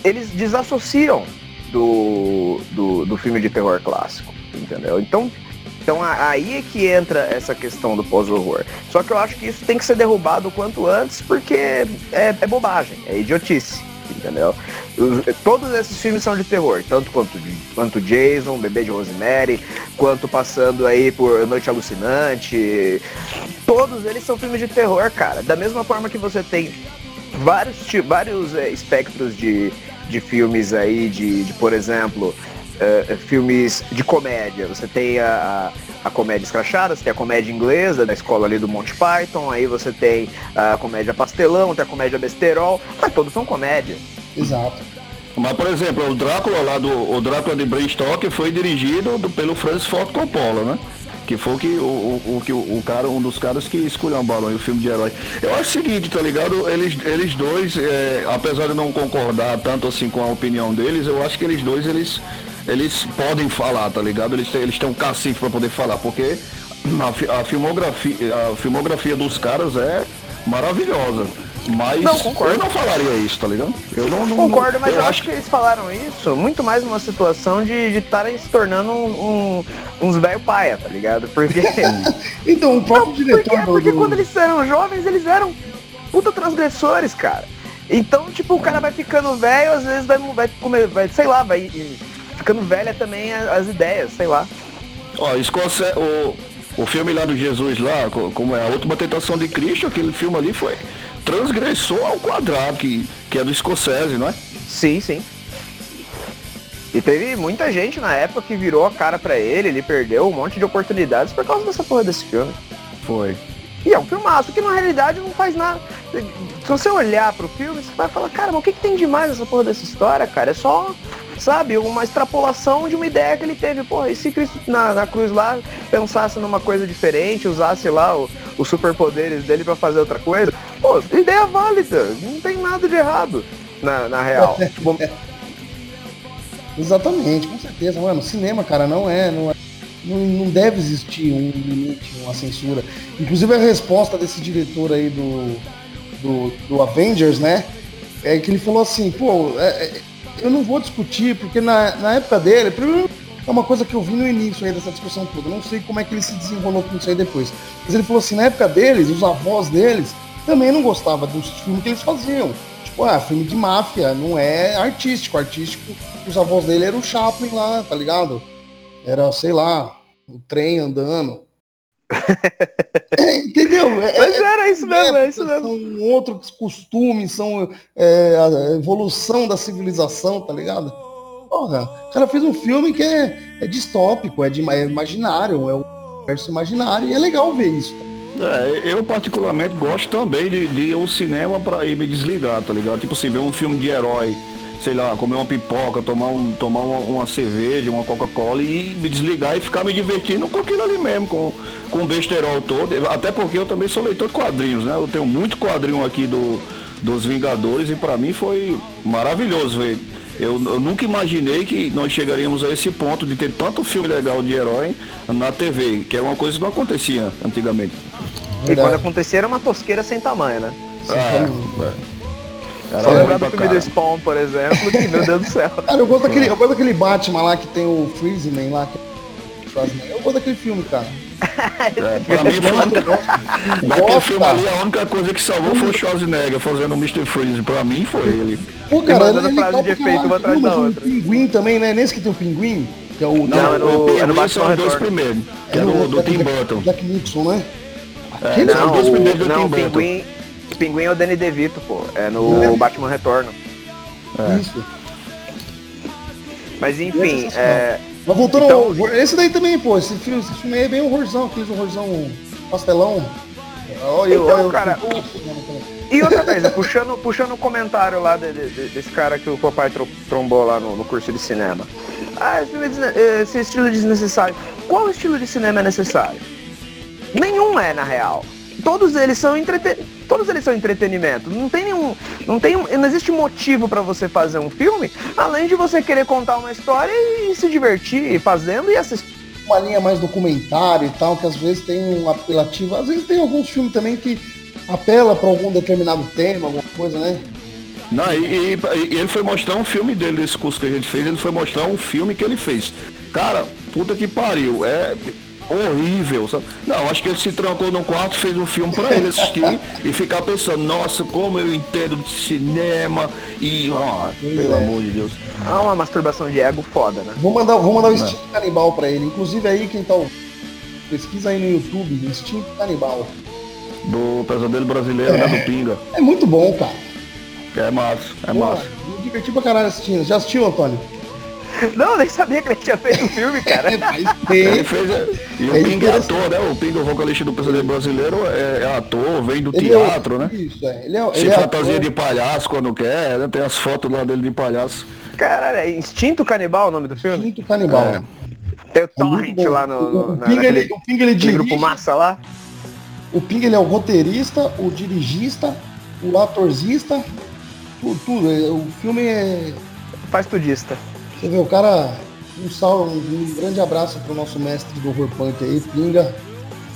eles desassociam do, do, do filme de terror clássico, entendeu? Então então aí é que entra essa questão do pós-horror. Só que eu acho que isso tem que ser derrubado o quanto antes, porque é, é bobagem, é idiotice. entendeu? Os, todos esses filmes são de terror, tanto quanto, quanto Jason, Bebê de Rosemary, quanto passando aí por Noite Alucinante. Todos eles são filmes de terror, cara. Da mesma forma que você tem vários, vários é, espectros de, de filmes aí, de, de por exemplo, uh, filmes de comédia. Você tem a, a, a, comédia escrachada, você tem a comédia inglesa da escola ali do Monty Python, aí você tem a comédia pastelão, tem a comédia besterol, mas todos são comédia. Exato. Mas, por exemplo, o Drácula lá do o Drácula de Bram Stoker foi dirigido do, pelo Francis Ford Coppola, né? Que foi que o, o, o, o cara, um dos caras que escolheu um balão o filme de herói. Eu acho o seguinte, tá ligado? Eles, eles dois, é, apesar de não concordar tanto assim com a opinião deles, eu acho que eles dois, eles eles podem falar, tá ligado? Eles têm, eles têm um cacife para poder falar, porque a, a, filmografia, a filmografia dos caras é maravilhosa. Mas não, concordo. eu não falaria isso, tá ligado? Eu não, não concordo, mas eu, eu acho que eles falaram isso muito mais numa situação de estarem se tornando um, um, uns velho paia, tá ligado? Porque. *laughs* então, o próprio não, diretor. Porque, do... porque quando eles eram jovens, eles eram puta transgressores, cara. Então, tipo, o cara vai ficando velho, às vezes vai, vai comer, vai, sei lá, vai ficando velha também as ideias, sei lá. Ó, Escócia, o, o filme lá do Jesus lá, como é a última tentação de Cristo, aquele filme ali foi transgressor ao quadrado, que, que é do Scorsese, não é? Sim, sim. E teve muita gente na época que virou a cara para ele, ele perdeu um monte de oportunidades por causa dessa porra desse filme. Foi. E é um filmaço que na realidade não faz nada. Se você olhar pro filme, você vai falar, cara, mas o que, que tem demais nessa porra dessa história, cara? É só sabe? Uma extrapolação de uma ideia que ele teve. Pô, e se Cristo na, na cruz lá pensasse numa coisa diferente, usasse lá o, os superpoderes dele para fazer outra coisa? Pô, ideia válida, não tem nada de errado na, na real. *laughs* tipo... Exatamente, com certeza, mano. Cinema, cara, não é, não é. Não, não deve existir um limite, uma censura. Inclusive a resposta desse diretor aí do, do, do Avengers, né? É que ele falou assim, pô, é, é eu não vou discutir, porque na, na época dele, primeiro, é uma coisa que eu vi no início aí dessa discussão toda. Não sei como é que ele se desenrolou com isso aí depois. Mas ele falou assim, na época deles, os avós deles também não gostavam dos filmes que eles faziam. Tipo, ah, filme de máfia, não é artístico. Artístico, os avós dele eram o Chaplin lá, tá ligado? Era, sei lá, o trem andando. *laughs* É, entendeu? É, Mas era isso mesmo, é isso mesmo. São outros costumes, são é, a evolução da civilização, tá ligado? Porra, o cara fez um filme que é, é distópico, é, de, é imaginário, é o universo imaginário, e é legal ver isso. É, eu particularmente gosto também de, de ir ao cinema para ir me desligar, tá ligado? Tipo assim, ver um filme de herói sei lá, comer uma pipoca, tomar, um, tomar uma, uma cerveja, uma Coca-Cola e me desligar e ficar me divertindo com aquilo ali mesmo, com, com o besterol todo. Até porque eu também sou leitor de quadrinhos, né? Eu tenho muito quadrinho aqui do, dos Vingadores e para mim foi maravilhoso ver. Eu, eu, nunca imaginei que nós chegaríamos a esse ponto de ter tanto filme legal de herói na TV, que é uma coisa que não acontecia antigamente. E quando acontecia era uma tosqueira sem tamanho, né? Ah, é. Cara, Só lembrar do filme do Spawn, por exemplo, que meu Deus do céu. *laughs* Cara, eu gosto, daquele, eu gosto daquele Batman lá que tem o Freezeman lá. Que... Eu gosto daquele filme, cara. *laughs* É, pra mim foi Naquele filme *laughs* ali, a única coisa que salvou foi o Schwarzenegger fazendo o Mr. Freeze. Pra mim foi ele. Pô, cara, ele é frase de efeito uma atrás da outra. pinguim também, né? Nesse que tem o pinguim. Que é o, não, não, é no, é no Batman são dois primeiros. Que é, é do, do Tim Burton. Jack Nixon, né? É, não, os dois primeiros do Tim Burton. Pinguim, pinguim é o Danny DeVito, pô. É no é. Batman Retorno. É. Isso. Mas enfim, é. Mas voltando então, ao... Esse daí também, pô, esse filme, esse filme aí é bem horrorzão, aqueles horrorzão pastelão. Olha, então, olha, cara, o... E outra coisa, puxando, puxando o comentário lá de, de, desse cara que o papai trombou lá no, no curso de cinema. Ah, esse estilo desnecessário. Qual estilo de cinema é necessário? Nenhum é, na real todos eles são entreten... todos eles são entretenimento. Não tem nenhum, não tem, não existe motivo para você fazer um filme além de você querer contar uma história e se divertir fazendo e assistir. Uma linha mais documentário e tal, que às vezes tem um apelativo. Às vezes tem alguns filmes também que apela para algum determinado tema, alguma coisa, né? Não, e, e, e, ele foi mostrar um filme dele, desse curso que a gente fez, ele foi mostrar um filme que ele fez. Cara, puta que pariu. É, horrível. Sabe? Não, acho que ele se trancou no quarto, fez um filme para ele assistir e ficar pensando, nossa, como eu entendo de cinema e. Oh, pelo é. amor de Deus. É uma masturbação de ego foda, né? Vou mandar, vou mandar o instinto canibal para ele. Inclusive aí quem tá. Pesquisa aí no YouTube, instinto canibal. Do pesadelo brasileiro, é. né? Do Pinga. É muito bom, cara. É massa, é Pô, massa. Me diverti pra caralho assistindo. Já assistiu, Antônio? Não, nem sabia que ele tinha feito o filme, cara. ele fez, é, e o é Ping é ator, né? O Ping, o vocalista do Pesadelo Brasileiro, é, é, ator, vem do ele é teatro, né? Isso, é. Ele é, Se ele fantasia de palhaço quando quer, né? Tem as fotos lá dele de palhaço. Caralho, é Instinto Canibal o nome do filme? Instinto Canibal. Tem o Torrent lá no, o, Ping, naquele, ele, o Ping ele dirige, grupo massa lá. O Ping ele é o roteirista, o dirigista, o atorzista, tudo, tudo. O filme é. Faz tudista. Você vê, o cara. Um salve, um grande abraço pro nosso mestre do horror punk aí, Pinga.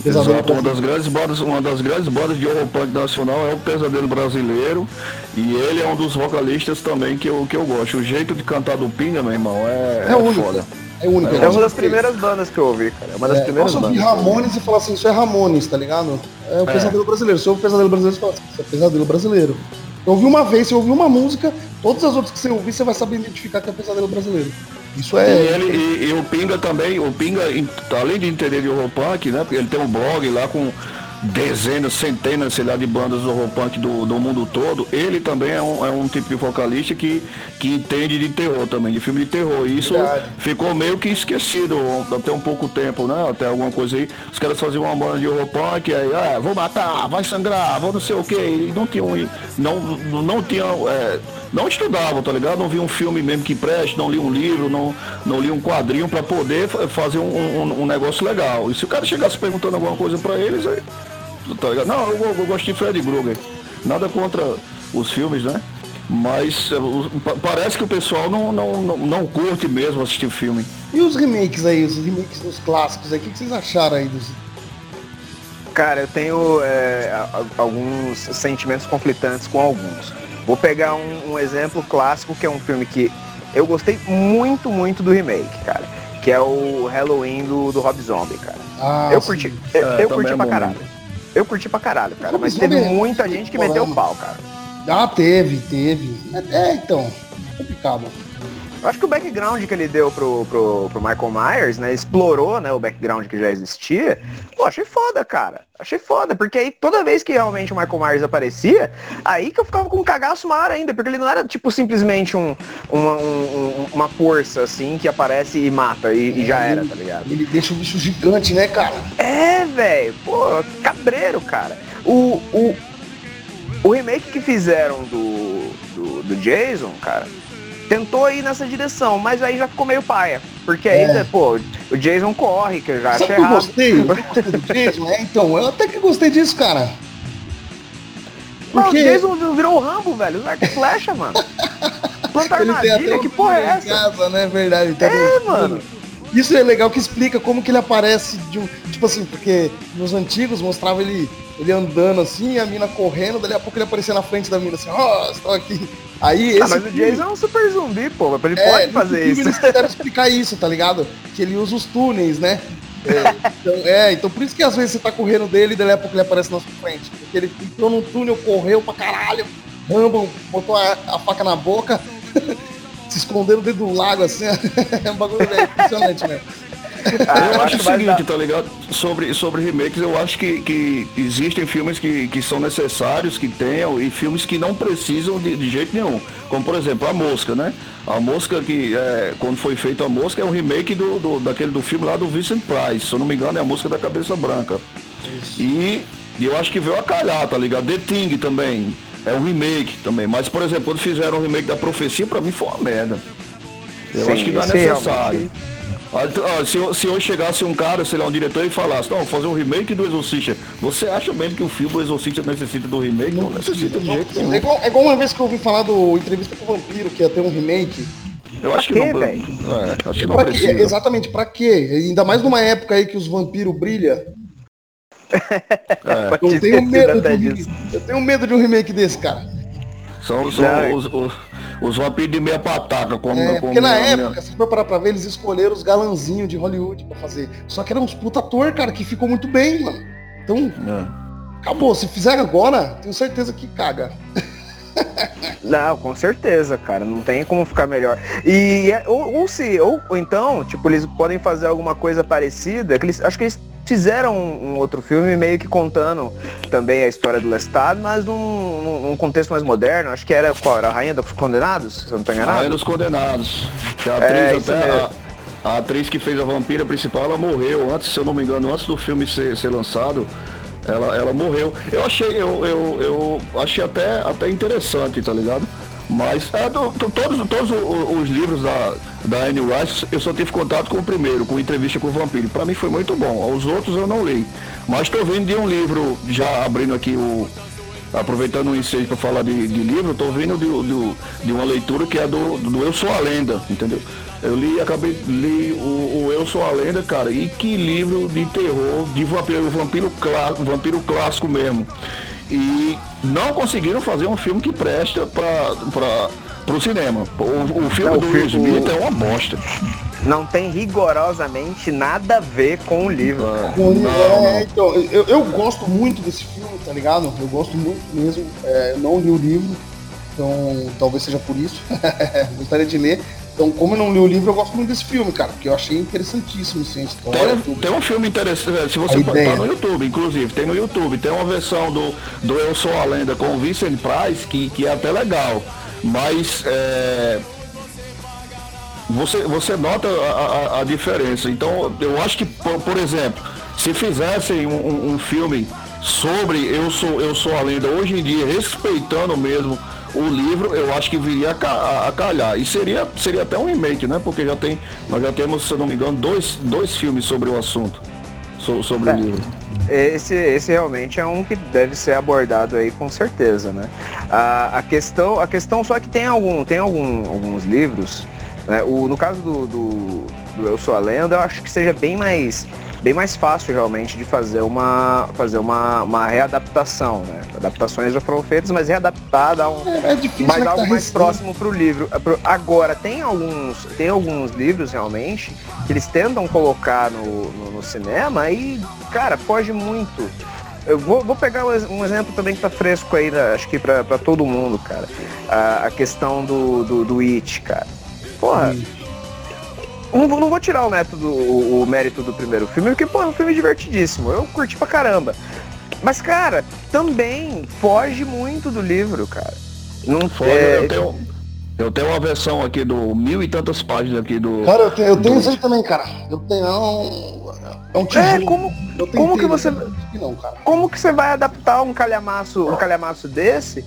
Exato, uma das grandes bandas, uma das grandes bandas de horror punk nacional é o Pesadelo Brasileiro e ele é um dos vocalistas também que eu, que eu gosto. O jeito de cantar do Pinga, meu irmão, é, é, é único. foda. É único. É uma das primeiras bandas que eu ouvi, cara. É uma das é, primeiras posso bandas. ouvir Ramones e falar assim, isso é Ramones, tá ligado? É o é. Pesadelo Brasileiro. Se eu o Pesadelo Brasileiro, você fala assim, isso é Pesadelo Brasileiro. Eu ouvi uma vez, você ouviu uma música, todas as outras que você ouvir, você vai saber identificar que é Pesadelo Brasileiro. Isso é. E, ele, e, e, o Pinga também, o Pinga, além de entender de punk, né? Porque ele tem um blog lá com dezenas, centenas, sei lá, de bandas do horror punk do, do mundo todo, ele também é um, é um tipo de vocalista que, que entende de terror também, de filme de terror. E isso Verdade. ficou meio que esquecido até um pouco tempo, né? Até alguma coisa aí. Os caras faziam uma banda de horror punk, aí, ah, vou matar, vai sangrar, vou não sei o que. E não tinham, não, não tinham, é, não estudavam, tá ligado? Não vi um filme mesmo que preste, não li um livro, não, não li um quadrinho para poder fazer um, um, um, negócio legal. E se o cara chegasse perguntando alguma coisa para eles, aí Tá ligado? Não, eu, eu gosto de Fred Krueger. Nada contra os filmes, né? Mas eh, parece que o pessoal não, não, não, não curte mesmo assistir filme. E os remakes aí, os remakes dos clássicos aí, o que vocês acharam aí dos. Cara, eu tenho é, alguns sentimentos conflitantes com alguns. Vou pegar um, um, exemplo clássico que é um filme que eu gostei muito, muito do remake, cara. Que é o Halloween do, do Rob Zombie, cara. Ah, eu curti, eu, é, eu curti pra caralho. Eu curti pra caralho, cara. Mas teve muita gente que meteu o pau, cara. Ah, teve, teve. É, então, complicado. Eu acho que o background que ele deu pro, pro, pro, Michael Myers, né? Explorou, né, o background que já existia. Pô, achei foda, cara. Achei foda, porque aí toda vez que realmente o Michael Myers aparecia, aí que eu ficava com um cagaço maior ainda, porque ele não era, tipo, simplesmente um, uma, um, uma força, assim, que aparece e mata, e, e já era, tá ligado? Ele deixa o bicho gigante, né, cara? É, velho. Pô, cabreiro, cara. O, o, o remake que fizeram do, do, do Jason, cara tentou ir nessa direção, mas aí já ficou meio paia. Porque aí, é. pô, o Jason corre, que eu já Sabe que eu gostei? Eu gostei do Jason, é, então, eu até que gostei disso, cara. Porque... Não, o Jason virou o Rambo, velho, o arco flecha, mano. *laughs* Planta armadilha, que porra é essa? Casa, né? Verdade. Tá é, mano. Isso é legal que explica como que ele aparece de um. Tipo assim, porque nos antigos mostrava ele, ele andando assim, a mina correndo, dali a pouco ele aparecia na frente da mina assim, ó, oh, estou aqui. Aí ah, mas o Jason é um super zumbi, pô, ele é, pode fazer isso. Eles quiseram explicar isso, tá ligado? Que ele usa os túneis, né? *laughs* É, então, é, então por isso que às vezes você tá correndo dele e dali a pouco ele aparece na sua frente. Porque ele entrou num túnel, correu pra caralho, Rambo, botou a, a faca na boca, *laughs* se escondeu dentro do lago, assim. *laughs* é um bagulho impressionante, né? Ah, eu acho o seguinte, tá ligado? Sobre, sobre remakes, eu acho que, que existem filmes que, que são necessários, que tenham, e filmes que não precisam de, de jeito nenhum. Como, por exemplo, A Mosca, né? A Mosca, que é, quando foi feito A Mosca, é um remake do, do, daquele do filme lá do Vincent Price. Se eu não me engano, é A Mosca da Cabeça Branca. Isso. E, e eu acho que veio a calhar, tá ligado? The Thing também. É um remake também. Mas, por exemplo, quando fizeram o remake da Profecia, pra mim foi uma merda. Eu Sim, acho que não é necessário. Realmente... Se, se hoje chegasse um cara, sei lá, um diretor e falasse, não, fazer um remake do Exorcista, você acha mesmo que o filme do Exorcista necessita do remake? Não, não necessita de jeito nenhum. É igual, é igual uma vez que eu ouvi falar do Entrevista com o Vampiro, que ia ter um remake. Eu acho que, não, é, acho que não pra precisa. Quê? Exatamente, pra quê? Ainda mais numa época aí que os vampiros brilham. É. Eu, tenho medo de um, eu tenho medo de um remake desse, cara. São, são é. os, os, os vampiros de meia pataca. Como, é, como porque na época, minha... se for parar pra ver, eles escolheram os galanzinhos de Hollywood pra fazer. Só que eram uns puta ator, cara, que ficou muito bem, mano. Então, é. acabou. Se fizer agora, tenho certeza que caga. *laughs* *laughs* Não, com certeza, cara. Não tem como ficar melhor. E ou, ou se, ou, ou, então, tipo, eles podem fazer alguma coisa parecida. Que eles, acho que eles fizeram um, um, outro filme meio que contando também a história do Lestat, mas num, num, contexto mais moderno. Acho que era qual? Era a Rainha dos Condenados, se eu não estou enganado? Rainha dos Condenados. Que a atriz é, até, a, a, atriz que fez a vampira principal, ela morreu antes, se eu não me engano, antes do filme ser, ser lançado. Ela, ela morreu. Eu achei, eu, eu, eu achei até, até interessante, tá ligado? Mas é, do, do, todos, todos os, livros da, da Anne Rice, eu só tive contato com o primeiro, com entrevista com o vampiro. Para mim foi muito bom. Os outros eu não li. Mas estou vendo de um livro, já abrindo aqui o. Aproveitando o ensejo para falar de, de livro, estou vendo de, de, de, uma leitura que é do, do Eu Sou a Lenda, entendeu? Eu li, acabei li o, o, Eu Sou a Lenda, cara, e que livro de terror, de vampiro, vampiro, clássico, vampiro clássico mesmo. E não conseguiram fazer um filme que presta para o cinema. O, o filme não, do Will Smith é uma bosta. Não tem rigorosamente nada a ver com o livro. É, então, eu, eu gosto muito desse filme, tá ligado? Eu gosto muito mesmo. É, eu não li o livro, então talvez seja por isso. *laughs* Gostaria de ler. Então, como eu não li o livro, eu gosto muito desse filme, cara, porque eu achei interessantíssimo, assim, a história. Tem, tem um filme interessante, se você tá no YouTube, inclusive, tem no YouTube, tem uma versão do, do Eu Sou a Lenda com o Vincent Price, que, que é até legal. Mas é, você, você nota a, a, a, diferença. Então, eu acho que, por, por exemplo, se fizessem um, um, filme sobre Eu Sou, eu sou a Lenda hoje em dia, respeitando mesmo o livro eu acho que viria a, calhar. E seria, seria até um remake, né? Porque já tem, nós já temos, se eu não me engano, dois, dois filmes sobre o assunto, so, sobre é, o livro. Esse, esse realmente é um que deve ser abordado aí com certeza, né? A, a questão, a questão só que tem algum, tem algum, alguns livros, né? O, no caso do, do, do Eu Sou a Lenda, eu acho que seja bem mais bem mais fácil realmente de fazer uma, fazer uma, uma readaptação, né? Adaptações já foram feitas, mas readaptar dá um, é, é difícil, mais algo tá mais próximo para o livro. É agora, tem alguns, tem alguns livros realmente que eles tentam colocar no, no, no cinema e, cara, foge muito. Eu vou, vou, pegar um exemplo também que tá fresco aí, né? acho que para todo mundo, cara. A, a questão do, do, do It, cara. Porra, hum. Não, não vou tirar o, método, o, o, mérito do primeiro filme, porque, pô, é um filme divertidíssimo. Eu curti pra caramba. Mas, cara, também foge muito do livro, cara. Não foge. É... Eu, tenho, eu tenho uma versão aqui do mil e tantas páginas aqui do. Cara, eu tenho, eu tenho do... isso aí também, cara. Eu tenho. É um, é um tijolo. É, como, como que você. Não, como que você vai adaptar um calhamaço, um calhamaço desse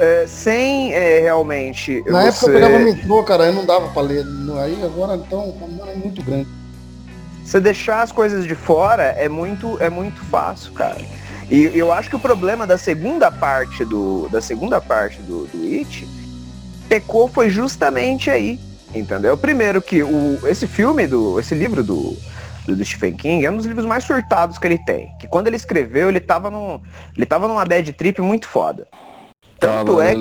é, sem é, realmente. Na você... época eu pegava metrô, cara, aí não dava pra ler. Aí agora então é muito grande. Você deixar as coisas de fora é muito, é muito fácil, cara. E eu acho que o problema da segunda parte do. Da segunda parte do, do It pecou foi justamente aí. Entendeu? Primeiro que o, esse filme do. Esse livro do, do, Stephen King é um dos livros mais surtados que ele tem. Que quando ele escreveu, ele tava num. Ele tava numa bad trip muito foda. Tanto é,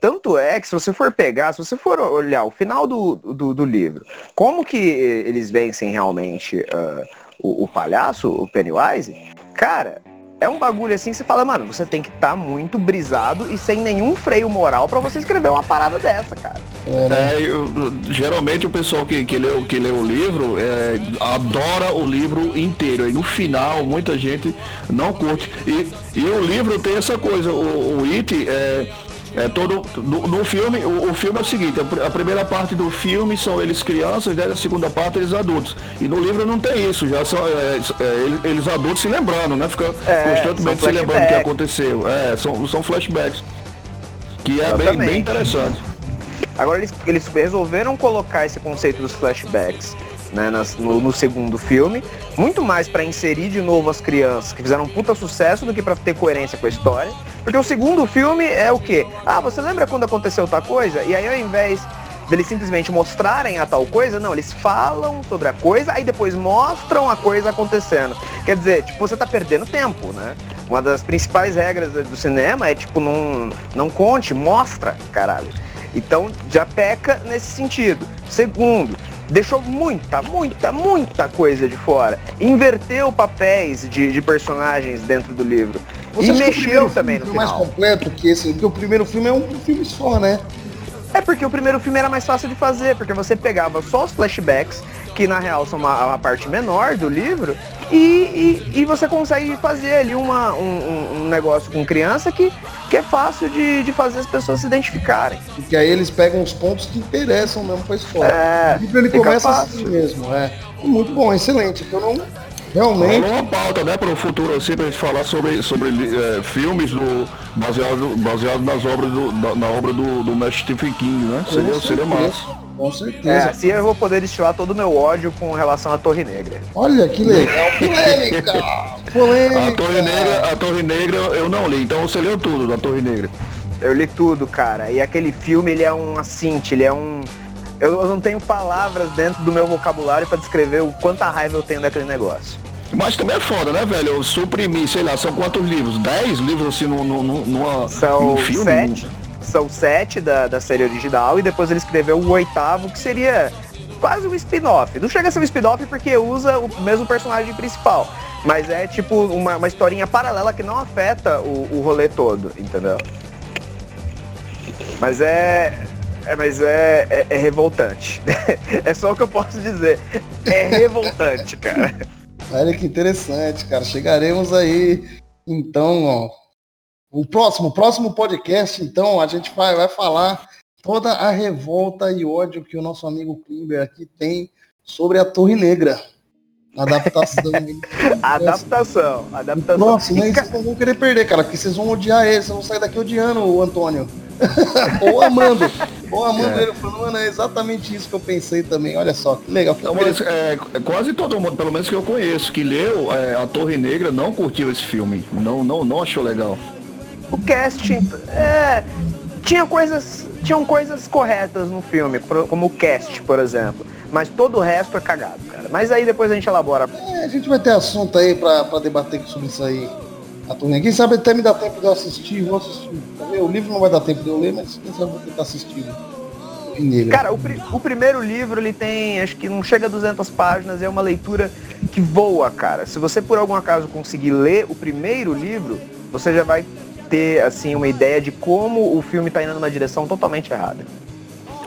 tanto é que se você for pegar, se você for olhar o final do, do, do livro, como que eles vencem realmente uh, o, o, palhaço, o Pennywise, cara, é um bagulho assim que você fala, mano, você tem que estar tá muito brisado e sem nenhum freio moral para você escrever uma parada dessa, cara. É, eu, geralmente o pessoal que, que, lê, que lê o livro é, adora o livro inteiro. E no final muita gente não curte. E, e o livro tem essa coisa, o, o It é é todo no, no filme, o, o, filme é o seguinte, a, primeira parte do filme são eles crianças, né, a segunda parte eles adultos. E no livro não tem isso, já são é, é, eles adultos se lembrando, né? Fica é, constantemente se lembrando o que aconteceu. É, são, são flashbacks. Que é bem, bem interessante. Agora eles, eles resolveram colocar esse conceito dos flashbacks né, no, no, segundo filme, muito mais para inserir de novo as crianças que fizeram um puta sucesso do que para ter coerência com a história. Porque o segundo filme é o quê? Ah, você lembra quando aconteceu outra coisa? E aí ao invés deles simplesmente mostrarem a tal coisa, não, eles falam sobre a coisa, aí depois mostram a coisa acontecendo. Quer dizer, tipo, você tá perdendo tempo, né? Uma das principais regras do cinema é, tipo, não, não conte, mostra, caralho. Então já peca nesse sentido. Segundo, deixou muita, muita, muita coisa de fora. Inverteu papéis de, de personagens dentro do livro. Você e mexeu também no final. mais completo que esse, porque o primeiro filme é um filme só, né? É porque o primeiro filme era mais fácil de fazer, porque você pegava só os flashbacks, que na real são uma, uma parte menor do livro, e, e, e, você consegue fazer ali uma, um, um, negócio com criança que, que é fácil de, de fazer as pessoas se identificarem. Porque aí eles pegam os pontos que interessam mesmo pra história. É, o ele começa fácil. assim mesmo, é. Muito bom, excelente. Eu não Realmente. É uma pauta, né, para o futuro, assim, para a gente falar sobre, sobre é, filmes do, baseado, baseado nas obras do, da, na obra do, do mestre Stephen King, né? Seria, seria massa. Com certeza. É, assim eu vou poder destilar todo o meu ódio com relação à Torre Negra. Olha que legal. Polêmica! *laughs* Polêmica! A Torre Negra, a Torre Negra eu não li, então você leu tudo da Torre Negra. Eu li tudo, cara. E aquele filme, ele é um assinte, ele é um eu não tenho palavras dentro do meu vocabulário para descrever o quanta raiva eu tenho daquele negócio. Mas também é foda, né, velho? Eu suprimir, sei lá, são quantos livros? Dez livros assim no, no, numa, são filme? Sete. São sete da, da série original e depois ele escreveu o oitavo, que seria quase um spin-off. Não chega a ser um spin-off porque usa o mesmo personagem principal. Mas é tipo uma, uma historinha paralela que não afeta o, o rolê todo, entendeu? Mas é. É, mas é, é, é revoltante. *laughs* é só o que eu posso dizer. É revoltante, cara. Olha que interessante, cara. Chegaremos aí, então, ó. O próximo, próximo podcast, então, a gente vai, vai falar toda a revolta e ódio que o nosso amigo Klimber aqui tem sobre a Torre Negra. Adaptação. *laughs* adaptação, adaptação. Nossa, mas vocês não vão querer perder, cara, porque vocês vão odiar ele, vocês vão sair daqui odiando o Antônio. *laughs* ou amando. Ou amando é. ele falando, mano, é exatamente isso que eu pensei também. Olha só, que legal. Não, mas, é, quase todo mundo, pelo menos que eu conheço, que leu é, a Torre Negra não curtiu esse filme. Não, não, não achou legal. O casting, é, tinha coisas, tinham coisas corretas no filme, como o cast, por exemplo mas todo o resto é cagado, cara. Mas aí depois a gente elabora. É, a gente vai ter assunto aí pra, pra debater sobre isso aí. A turminha. Quem sabe até me dá tempo de eu assistir, vou assistir. O livro não vai dar tempo de eu ler, mas quem sabe eu vou tentar assistir. Cara, o, o, primeiro livro ele tem, acho que não chega a 200 páginas, é uma leitura que voa, cara. Se você por algum acaso conseguir ler o primeiro livro, você já vai ter assim uma ideia de como o filme está indo numa direção totalmente errada.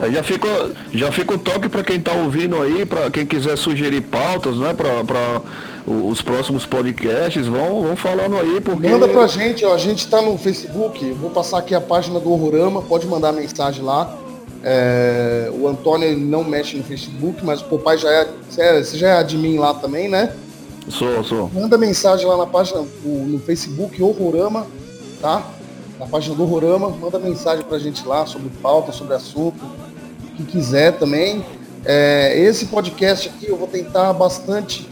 Já fica, já fica o toque para quem está ouvindo aí, para quem quiser sugerir pautas, né, para os próximos podcasts, vão, vão falando aí, porque... Manda pra gente, ó, a gente está no Facebook, vou passar aqui a página do Horrorama, pode mandar mensagem lá. É, o Antônio não mexe no Facebook, mas o papai já é, você já é admin lá também, né? Sou, sou. Manda mensagem lá na página, no Facebook Horrorama, tá? Na página do Horrorama, manda mensagem pra gente lá sobre pauta, sobre assunto, que quiser também. É, esse podcast aqui eu vou tentar bastante.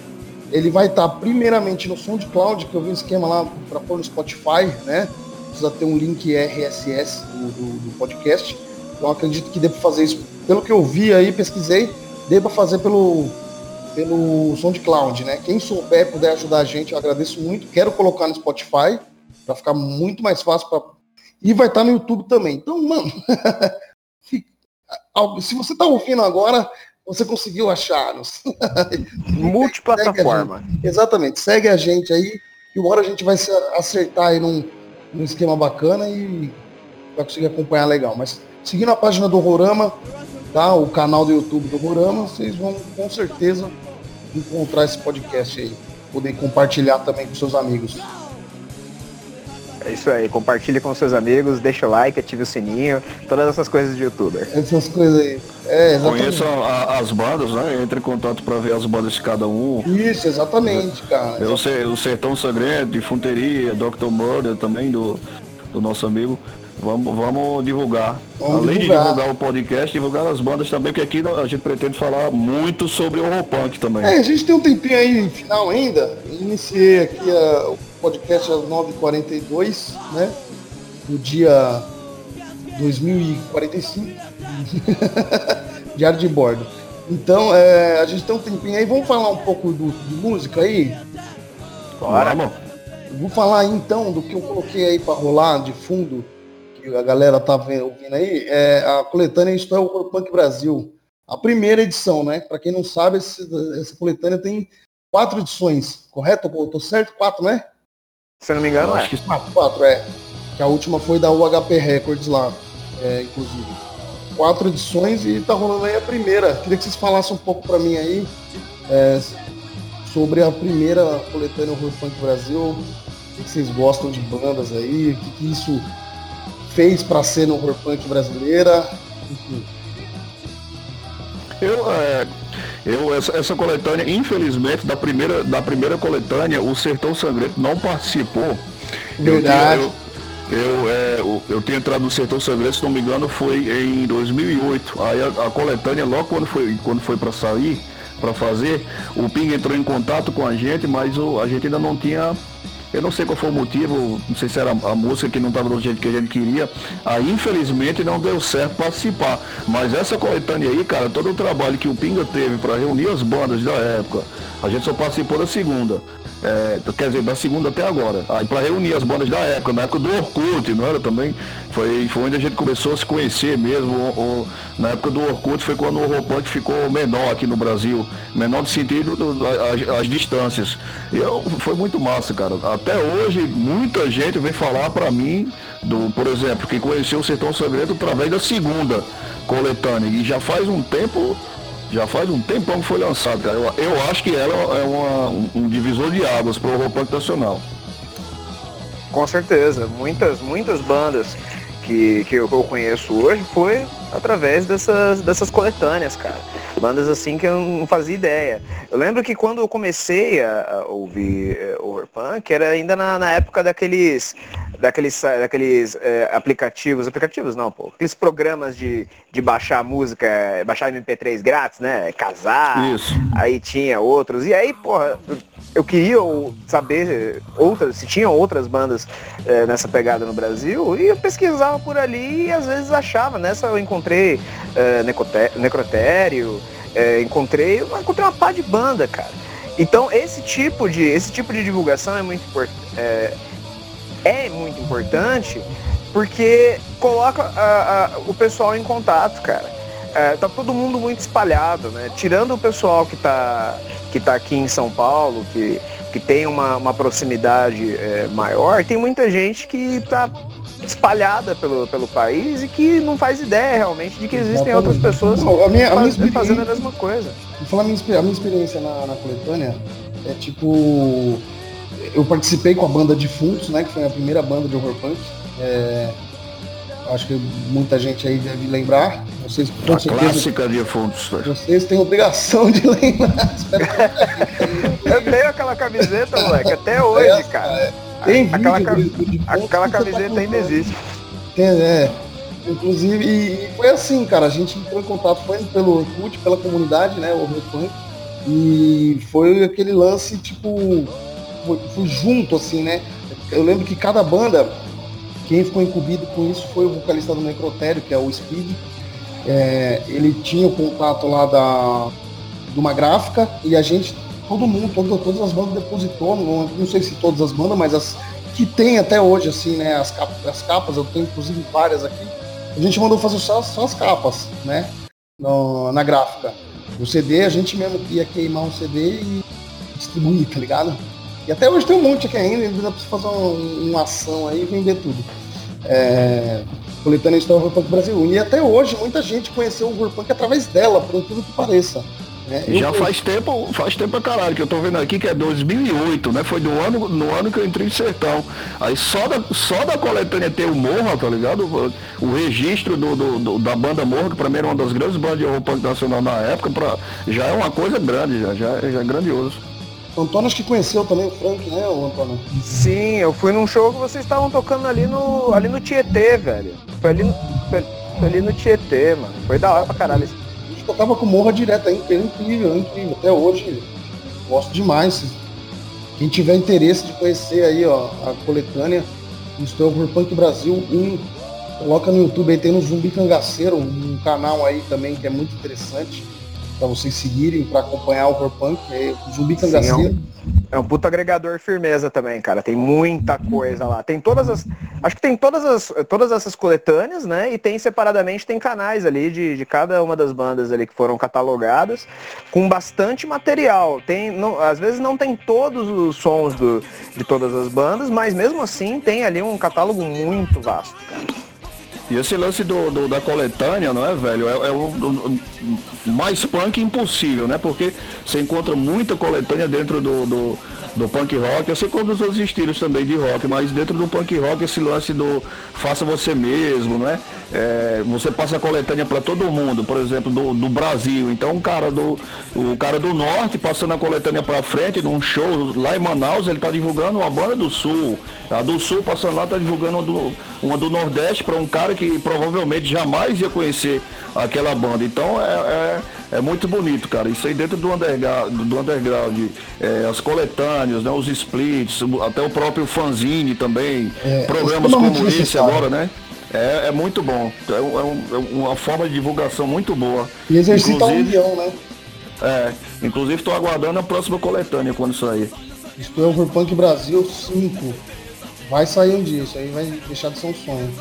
Ele vai estar primeiramente no SoundCloud, que eu vi um esquema lá para pôr no Spotify, né? Precisa ter um link RSS do, do, do podcast. Então acredito que dê fazer isso. Pelo que eu vi aí, pesquisei, dê fazer pelo, pelo SoundCloud, né? Quem souber puder ajudar a gente, eu agradeço muito. Quero colocar no Spotify para ficar muito mais fácil para e vai estar no YouTube também. Então, mano, *laughs* se você está ouvindo agora, você conseguiu achar-nos. *laughs* Multiplataforma. Exatamente. Segue a gente aí, e uma hora a gente vai se acertar aí num, num esquema bacana e vai conseguir acompanhar legal. Mas seguindo a página do Rorama, tá? O canal do YouTube do Rorama, vocês vão com certeza encontrar esse podcast aí. Poder compartilhar também com seus amigos. É isso aí, compartilhe com seus amigos, deixa o like, ative o sininho, todas essas coisas de youtuber. Essas coisas aí. É, Conheça a, as bandas, né? Entre em contato para ver as bandas de cada um. Isso, exatamente, cara. Eu sei, o Sertão Sangrento, de Funteria, Dr. Murder também, do, do nosso amigo. Vamos, vamos divulgar. Vamos Além divulgar. de divulgar o podcast, divulgar as bandas também, que aqui a gente pretende falar muito sobre o Europunk também. É, a gente tem um tempinho aí final ainda. Iniciei aqui a, o podcast às 9h42, né? Do dia 2045, *laughs* Diário de bordo. Então, é, a gente tem um tempinho aí, vamos falar um pouco do, de música aí? Bora, mano. Vou falar aí, então do que eu coloquei aí para rolar de fundo, que a galera tá ouvindo aí, é a coletânea Isto é o Punk Brasil. A primeira edição, né? Para quem não sabe, esse, essa coletânea tem quatro edições, correto? Tô certo? Quatro, né? Se eu não me engano, acho que quatro, quatro, é. Que a última foi da UHP Records lá, é, inclusive. Quatro edições e tá rolando aí a primeira. Queria que vocês falassem um pouco para mim aí é, sobre a primeira coletânea Horror Punk Brasil. O que vocês gostam de bandas aí? O que, que isso fez para ser no Horror Punk brasileira? Enfim. Eu, é, eu essa, essa coletânea, infelizmente, da primeira, da primeira coletânea, o Sertão Sangrento não participou. Verdade. Eu, eu, eu, é, eu, eu tinha entrado no Sertão Sangrento, se não me engano, foi em 2008. Aí a, a coletânea, logo quando foi, quando foi para sair, para fazer, o Ping entrou em contato com a gente, mas o, a gente ainda não tinha eu não sei qual foi o motivo, não sei se era a música que não estava do jeito que a gente queria. Aí, infelizmente, não deu certo participar. Mas essa coletânea aí, cara, todo o trabalho que o Pinga teve para reunir as bandas da época, a gente só participou da segunda. É, quer dizer, da segunda até agora. Aí para reunir as bandas da época, na época do Orkut, não era também? Foi, foi onde a gente começou a se conhecer mesmo. Na época do Orkut foi quando o Roupunk ficou menor aqui no Brasil. Menor no sentido as distâncias. E eu, foi muito massa, cara. Até hoje, muita gente vem falar para mim, do, por exemplo, que conheceu o Sertão Segredo através da segunda coletânea. E já faz um tempo já faz um tempão que foi lançado, cara. Eu, eu acho que ela é uma, um, divisor de águas para o rock nacional. Com certeza, muitas, muitas bandas que, que eu conheço hoje foi através dessas, dessas coletâneas, cara. Bandas assim que eu não fazia ideia. Eu lembro que quando eu comecei a, ouvir é, overpunk, era ainda na, na época daqueles daqueles, daqueles é, aplicativos, aplicativos não, pô, aqueles programas de, de baixar música, baixar MP3 grátis, né? Casar, Isso. aí tinha outros. E aí, porra, eu queria saber outras, se tinham outras bandas é, nessa pegada no Brasil, e eu pesquisava por ali e às vezes achava. Nessa eu encontrei é, Necrotério, é, encontrei, encontrei uma pá de banda, cara. Então esse tipo de, esse tipo de divulgação é muito, é, é muito importante porque coloca a, a, o pessoal em contato, cara. É, tá todo mundo muito espalhado, né? Tirando o pessoal que tá que está aqui em São Paulo, que, que tem uma, uma proximidade é, maior, tem muita gente que está espalhada pelo, pelo país e que não faz ideia realmente de que existem outras pessoas não, a minha, a faz, minha fazendo a mesma coisa. Vou falar a minha, a minha experiência na, na coletânea é tipo. Eu participei com a banda Defuntos, né? Que foi a primeira banda de horror punk. É, acho que muita gente aí deve lembrar. Vocês, com a certeza, clássica de fundos. Vocês têm obrigação de lembrar. *laughs* eu tenho aquela camiseta, moleque, até hoje, é, cara. Tem aquela, vídeo aquela camiseta tá ainda existe. É, é. Inclusive, e foi assim, cara, a gente entrou em contato, foi pelo Orkut, pela comunidade, né, o Orkut, e foi aquele lance, tipo, foi, foi junto, assim, né, eu lembro que cada banda quem ficou incumbido com isso foi o vocalista do Necrotério, que é o Speed. É, ele tinha o contato lá da, de uma gráfica e a gente, todo mundo, todo, todas as bandas depositou, não, não, sei se todas as bandas, mas as que tem até hoje, assim, né, as capas, as capas, eu tenho inclusive várias aqui, a gente mandou fazer só, só as capas, né, no, na gráfica. O CD, a gente mesmo ia queimar um CD e distribuir, tá ligado? E até hoje tem um monte aqui ainda, ainda precisa fazer uma, ação aí e vender tudo. É, coletando a história do Brasil. E até hoje muita gente conheceu o Urpunk através dela, por tudo que pareça. Né? Já faz tempo, faz tempo pra caralho, que eu tô vendo aqui que é 2008, né? Foi do ano, no ano que eu entrei em sertão. Aí só da, só da coletânea ter o Morra, tá ligado? O, o registro do, do, do, da banda Morra, que pra mim era uma das grandes bandas de horror nacional na época, pra, já é uma coisa grande, já, já, já é grandioso. Antônio acho que conheceu também o Frank, né, o Antônio? Sim, eu fui num show que vocês estavam tocando ali no, ali no Tietê, velho. Foi ali, foi, foi ali no Tietê, mano. Foi da hora pra caralho. Tocava com Morra direto, é incrível, é incrível. Até hoje, gosto demais. Quem tiver interesse de conhecer aí, ó, a coletânea, Estou por Punk Brasil 1, Coloca no YouTube aí, tem no Zumbi Cangaceiro, um canal aí também que é muito interessante para vocês seguirem, para acompanhar o horror punk, é o Zumbi Cangaceiro. Sim, é, um, é um puta agregador firmeza também, cara. Tem muita coisa lá. Tem todas as. Acho que tem todas as todas essas coletâneas, né? E tem separadamente, tem canais ali de, de cada uma das bandas ali que foram catalogadas, com bastante material. Tem, não, às vezes não tem todos os sons do, de todas as bandas, mas mesmo assim tem ali um catálogo muito vasto, cara. E esse lance do, do, da coletânea, não é, velho? É, é o, o, mais punk impossível, né? Porque você encontra muita coletânea dentro do, do, do punk rock, assim como dos outros estilos também de rock, mas dentro do punk rock esse lance do faça você mesmo, né? É, você passa a coletânea para todo mundo, por exemplo, do, do Brasil. Então o cara do, o cara do norte passando a coletânea para frente num show lá em Manaus, ele tá divulgando uma banda do sul. A do sul passando lá tá divulgando uma do, uma do Nordeste para um cara que provavelmente jamais ia conhecer aquela banda. Então é, é, é muito bonito, cara. Isso aí dentro do underground, do underground é, as coletâneas, né, os splits, até o próprio fanzine também, é, programas como esse agora, né? É, é muito bom. É, é, um, é, uma forma de divulgação muito boa. E exercita a união, né? É, inclusive estou aguardando a próxima coletânea quando sair. Isto é Overpunk Brasil 5. Vai sair um dia, isso aí vai deixar de ser um sonho.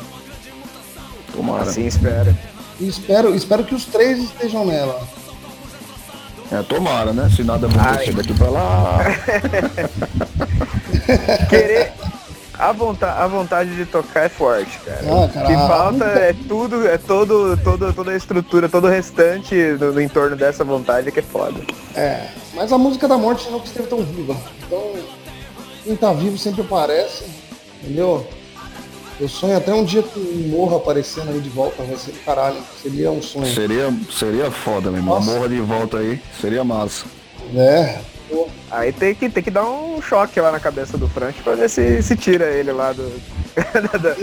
Tomara. Assim espera. E espero, espero que os três estejam nela. É, tomara, né? Se nada acontecer daqui pra lá. *laughs* *laughs* Querer, a vontade, a vontade de tocar é forte, cara. Ah, cara o que falta é tudo, é todo, todo, toda a estrutura, todo o restante no, no, entorno dessa vontade que é foda. É, mas a música da morte não esteve tão viva. Então, quem tá vivo sempre aparece, entendeu? Eu sonho até um dia que morra aparecendo aí de volta, vai ser caralho. Seria um sonho. Seria, seria foda, meu irmão. Morra de volta aí, seria massa. É, Aí tem que, tem que dar um choque lá na cabeça do Frank pra ver se, se tira ele lá do, *laughs*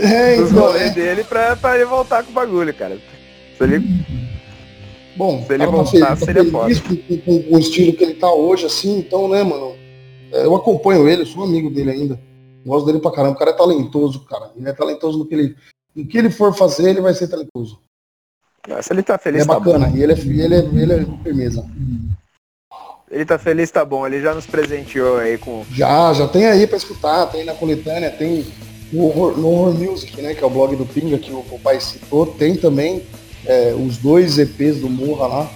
é, dos então, é. dele pra, pra ele voltar com o bagulho, cara. Se ele, Bom, se ele voltar, tá seria foda. Com, com, com, o estilo que ele tá hoje, assim, então, né, mano? É, eu acompanho ele, sou amigo dele ainda. Gosto dele pra caramba. O cara é talentoso, cara. Ele é talentoso no que ele. No que ele for fazer, ele vai ser talentoso. Se ele tá feliz, é tá bacana. Bom. E ele é, ele, é, ele é firmeza. Ele tá feliz, tá bom. Ele já nos presenteou aí com. Já, já tem aí pra escutar, tem na coletânea, tem no Horror, no Horror Music, né? Que é o blog do Pinga que o, o pai citou. Tem também é, os dois EPs do Murra lá.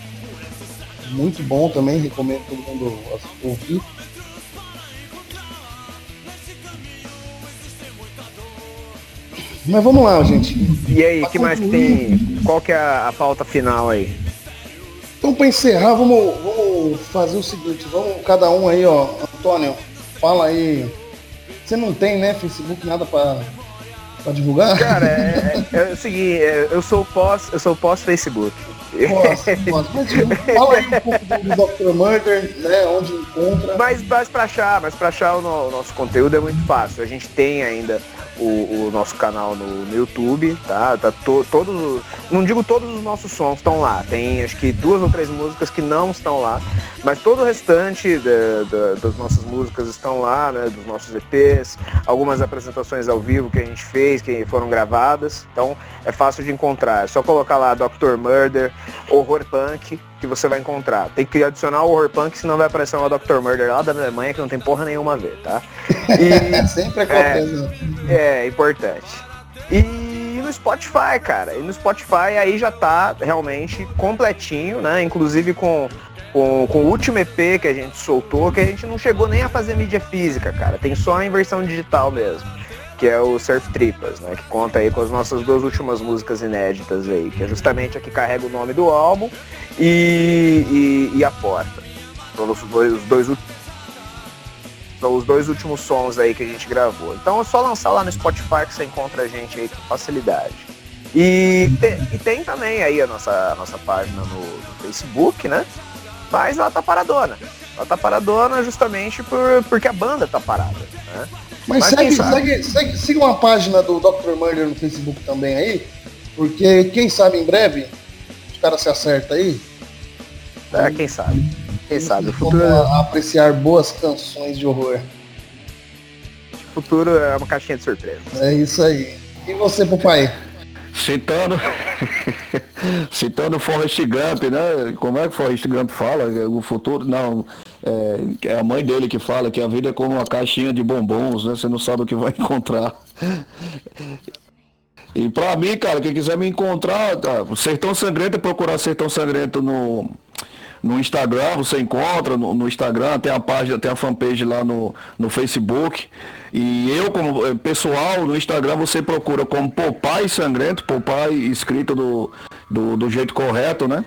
Muito bom também, recomendo todo mundo ouvir. Mas vamos lá, gente. E aí, o que mais que tem? Qual que é a, a pauta final aí? Então, para encerrar, vamos, vamos fazer o seguinte: vamos cada um aí, ó. Antônio, fala aí. Você não tem, né, Facebook, nada para para divulgar? Cara, é, *laughs* é, é, o seguinte, é, eu sou pós, eu sou pós Facebook. *laughs* Pós, pós. fala aí um pouco do Dr. Murder, né? Onde encontra. Mas, mas para achar, mas para achar o, no, o nosso conteúdo é muito fácil. A gente tem ainda o, o nosso canal no, no, YouTube, tá? Tá to, todos, não digo todos os nossos sons estão lá. Tem acho que duas ou três músicas que não estão lá, mas todo o restante da, das nossas músicas estão lá, né? Dos nossos EPs, algumas apresentações ao vivo que a gente fez, que foram gravadas. Então é fácil de encontrar. É só colocar lá Dr. Murder, Horror Punk, que você vai encontrar. Tem que adicionar o horror punk, senão vai aparecer uma Dr. Murder lá da Alemanha que não tem porra nenhuma a ver, tá? E, *laughs* Sempre acontece. É, é importante. E no Spotify, cara. E no Spotify aí já tá realmente completinho, né? Inclusive com, com, com o último EP que a gente soltou, que a gente não chegou nem a fazer mídia física, cara. Tem só em versão digital mesmo que é o Surf Tripas, né? Que conta aí com as nossas duas últimas músicas inéditas aí, que é justamente a que carrega o nome do álbum e, e, e a porta. São os dois, os dois os dois últimos sons aí que a gente gravou. Então é só lançar lá no Spotify que você encontra a gente aí com facilidade. E, te, e tem também aí a nossa, a nossa página no, no, Facebook, né? Mas ela tá paradona. Ela tá paradona justamente por, porque a banda tá parada, né? Mas, Mas segue, segue, segue, siga uma página do Dr. Murder no Facebook também aí, porque quem sabe em breve os caras se acertam aí. É, quem sabe. Quem sabe. O futuro... É- apreciar boas canções de horror. O futuro é uma caixinha de surpresa. É isso aí. E você, papai? citando, *laughs* citando Forrest Gump, né? Como é que Forrest Gump fala? O futuro, não, é, é, a mãe dele que fala que a vida é como uma caixinha de bombons, né? Você não sabe o que vai *laughs* encontrar. E pra mim, cara, quem quiser me encontrar, tá, Sertão Sangrento é procurar Sertão Sangrento no, no Instagram, você encontra no, no, Instagram, tem a página, tem a fanpage lá no, no Facebook. E eu, como eh, pessoal, no Instagram você procura como Popai Sangrento, Popai escrito do, do, do jeito correto, né?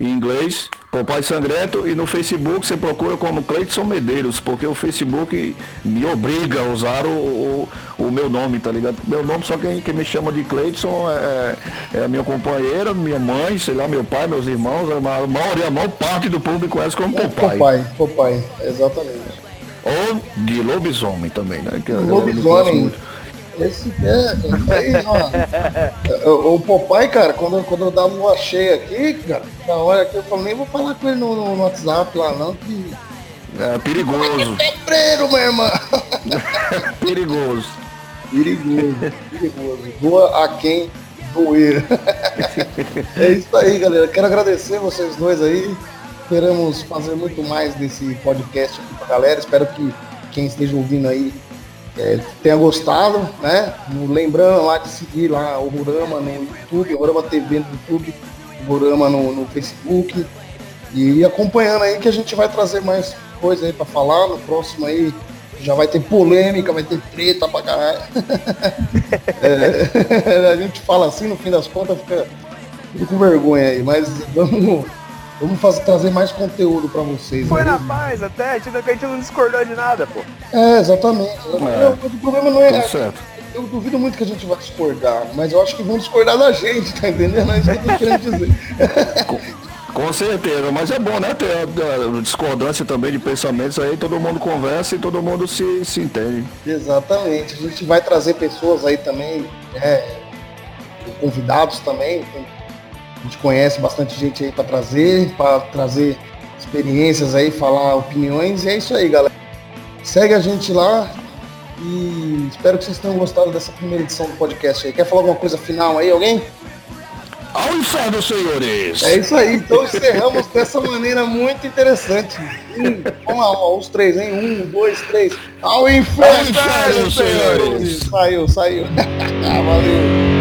Em inglês, Popai Sangrento, e no Facebook você procura como Cleiton Medeiros, porque o Facebook me obriga a usar o, o, o, meu nome, tá ligado? Meu nome, só quem, quem me chama de Cleiton é, é, a minha companheira, minha mãe, sei lá, meu pai, meus irmãos, a maioria, a maior parte do público conhece como é, Popai. Popai, Popai, exatamente. Ou de lobisomem também, né? Que lobisomem. Esse é, ó. *laughs* o Popai, cara, quando, quando eu dava uma cheia aqui, cara, na hora que eu falei, nem vou falar com ele no, no, WhatsApp lá não, que. É perigoso. É freiro, meu irmão. *laughs* perigoso. Perigoso, perigoso. Doa a quem doer. *laughs* é isso aí, galera. Quero agradecer vocês dois aí. Esperamos fazer muito mais desse podcast aqui pra galera. Espero que quem esteja ouvindo aí é, tenha gostado, né? Lembrando lá de seguir lá o Rurama no YouTube, o Rurama TV no YouTube, o Rurama no, no Facebook. E acompanhando aí que a gente vai trazer mais coisa aí para falar. No próximo aí já vai ter polêmica, vai ter treta pra caralho. *laughs* é, *laughs* a gente fala assim, no fim das contas fica com vergonha aí, mas vamos Vamos fazer, trazer mais conteúdo para vocês. Foi aí. na paz até, a gente, a gente não discordou de nada, pô. É, exatamente. É. O, problema não é. Tá eu duvido muito que a gente vai discordar, mas eu acho que vão discordar da gente, tá entendendo? É isso que eu tô querendo dizer. *laughs* com, certeza, mas é bom, né? Ter a, a, discordância também de pensamentos aí, todo mundo conversa e todo mundo se, se entende. Exatamente. A gente vai trazer pessoas aí também, é, convidados também, a gente conhece bastante gente aí para trazer, para trazer experiências aí, falar opiniões. E é isso aí, galera. Segue a gente lá e espero que vocês tenham gostado dessa primeira edição do podcast aí. Quer falar alguma coisa final aí, alguém? Ao inferno, senhores! É isso aí, então encerramos dessa maneira muito interessante. Um, vamos lá, os três, hein? Um, dois, três. Ao inferno, Ao inferno senhores! Saiu, saiu. *laughs* Valeu.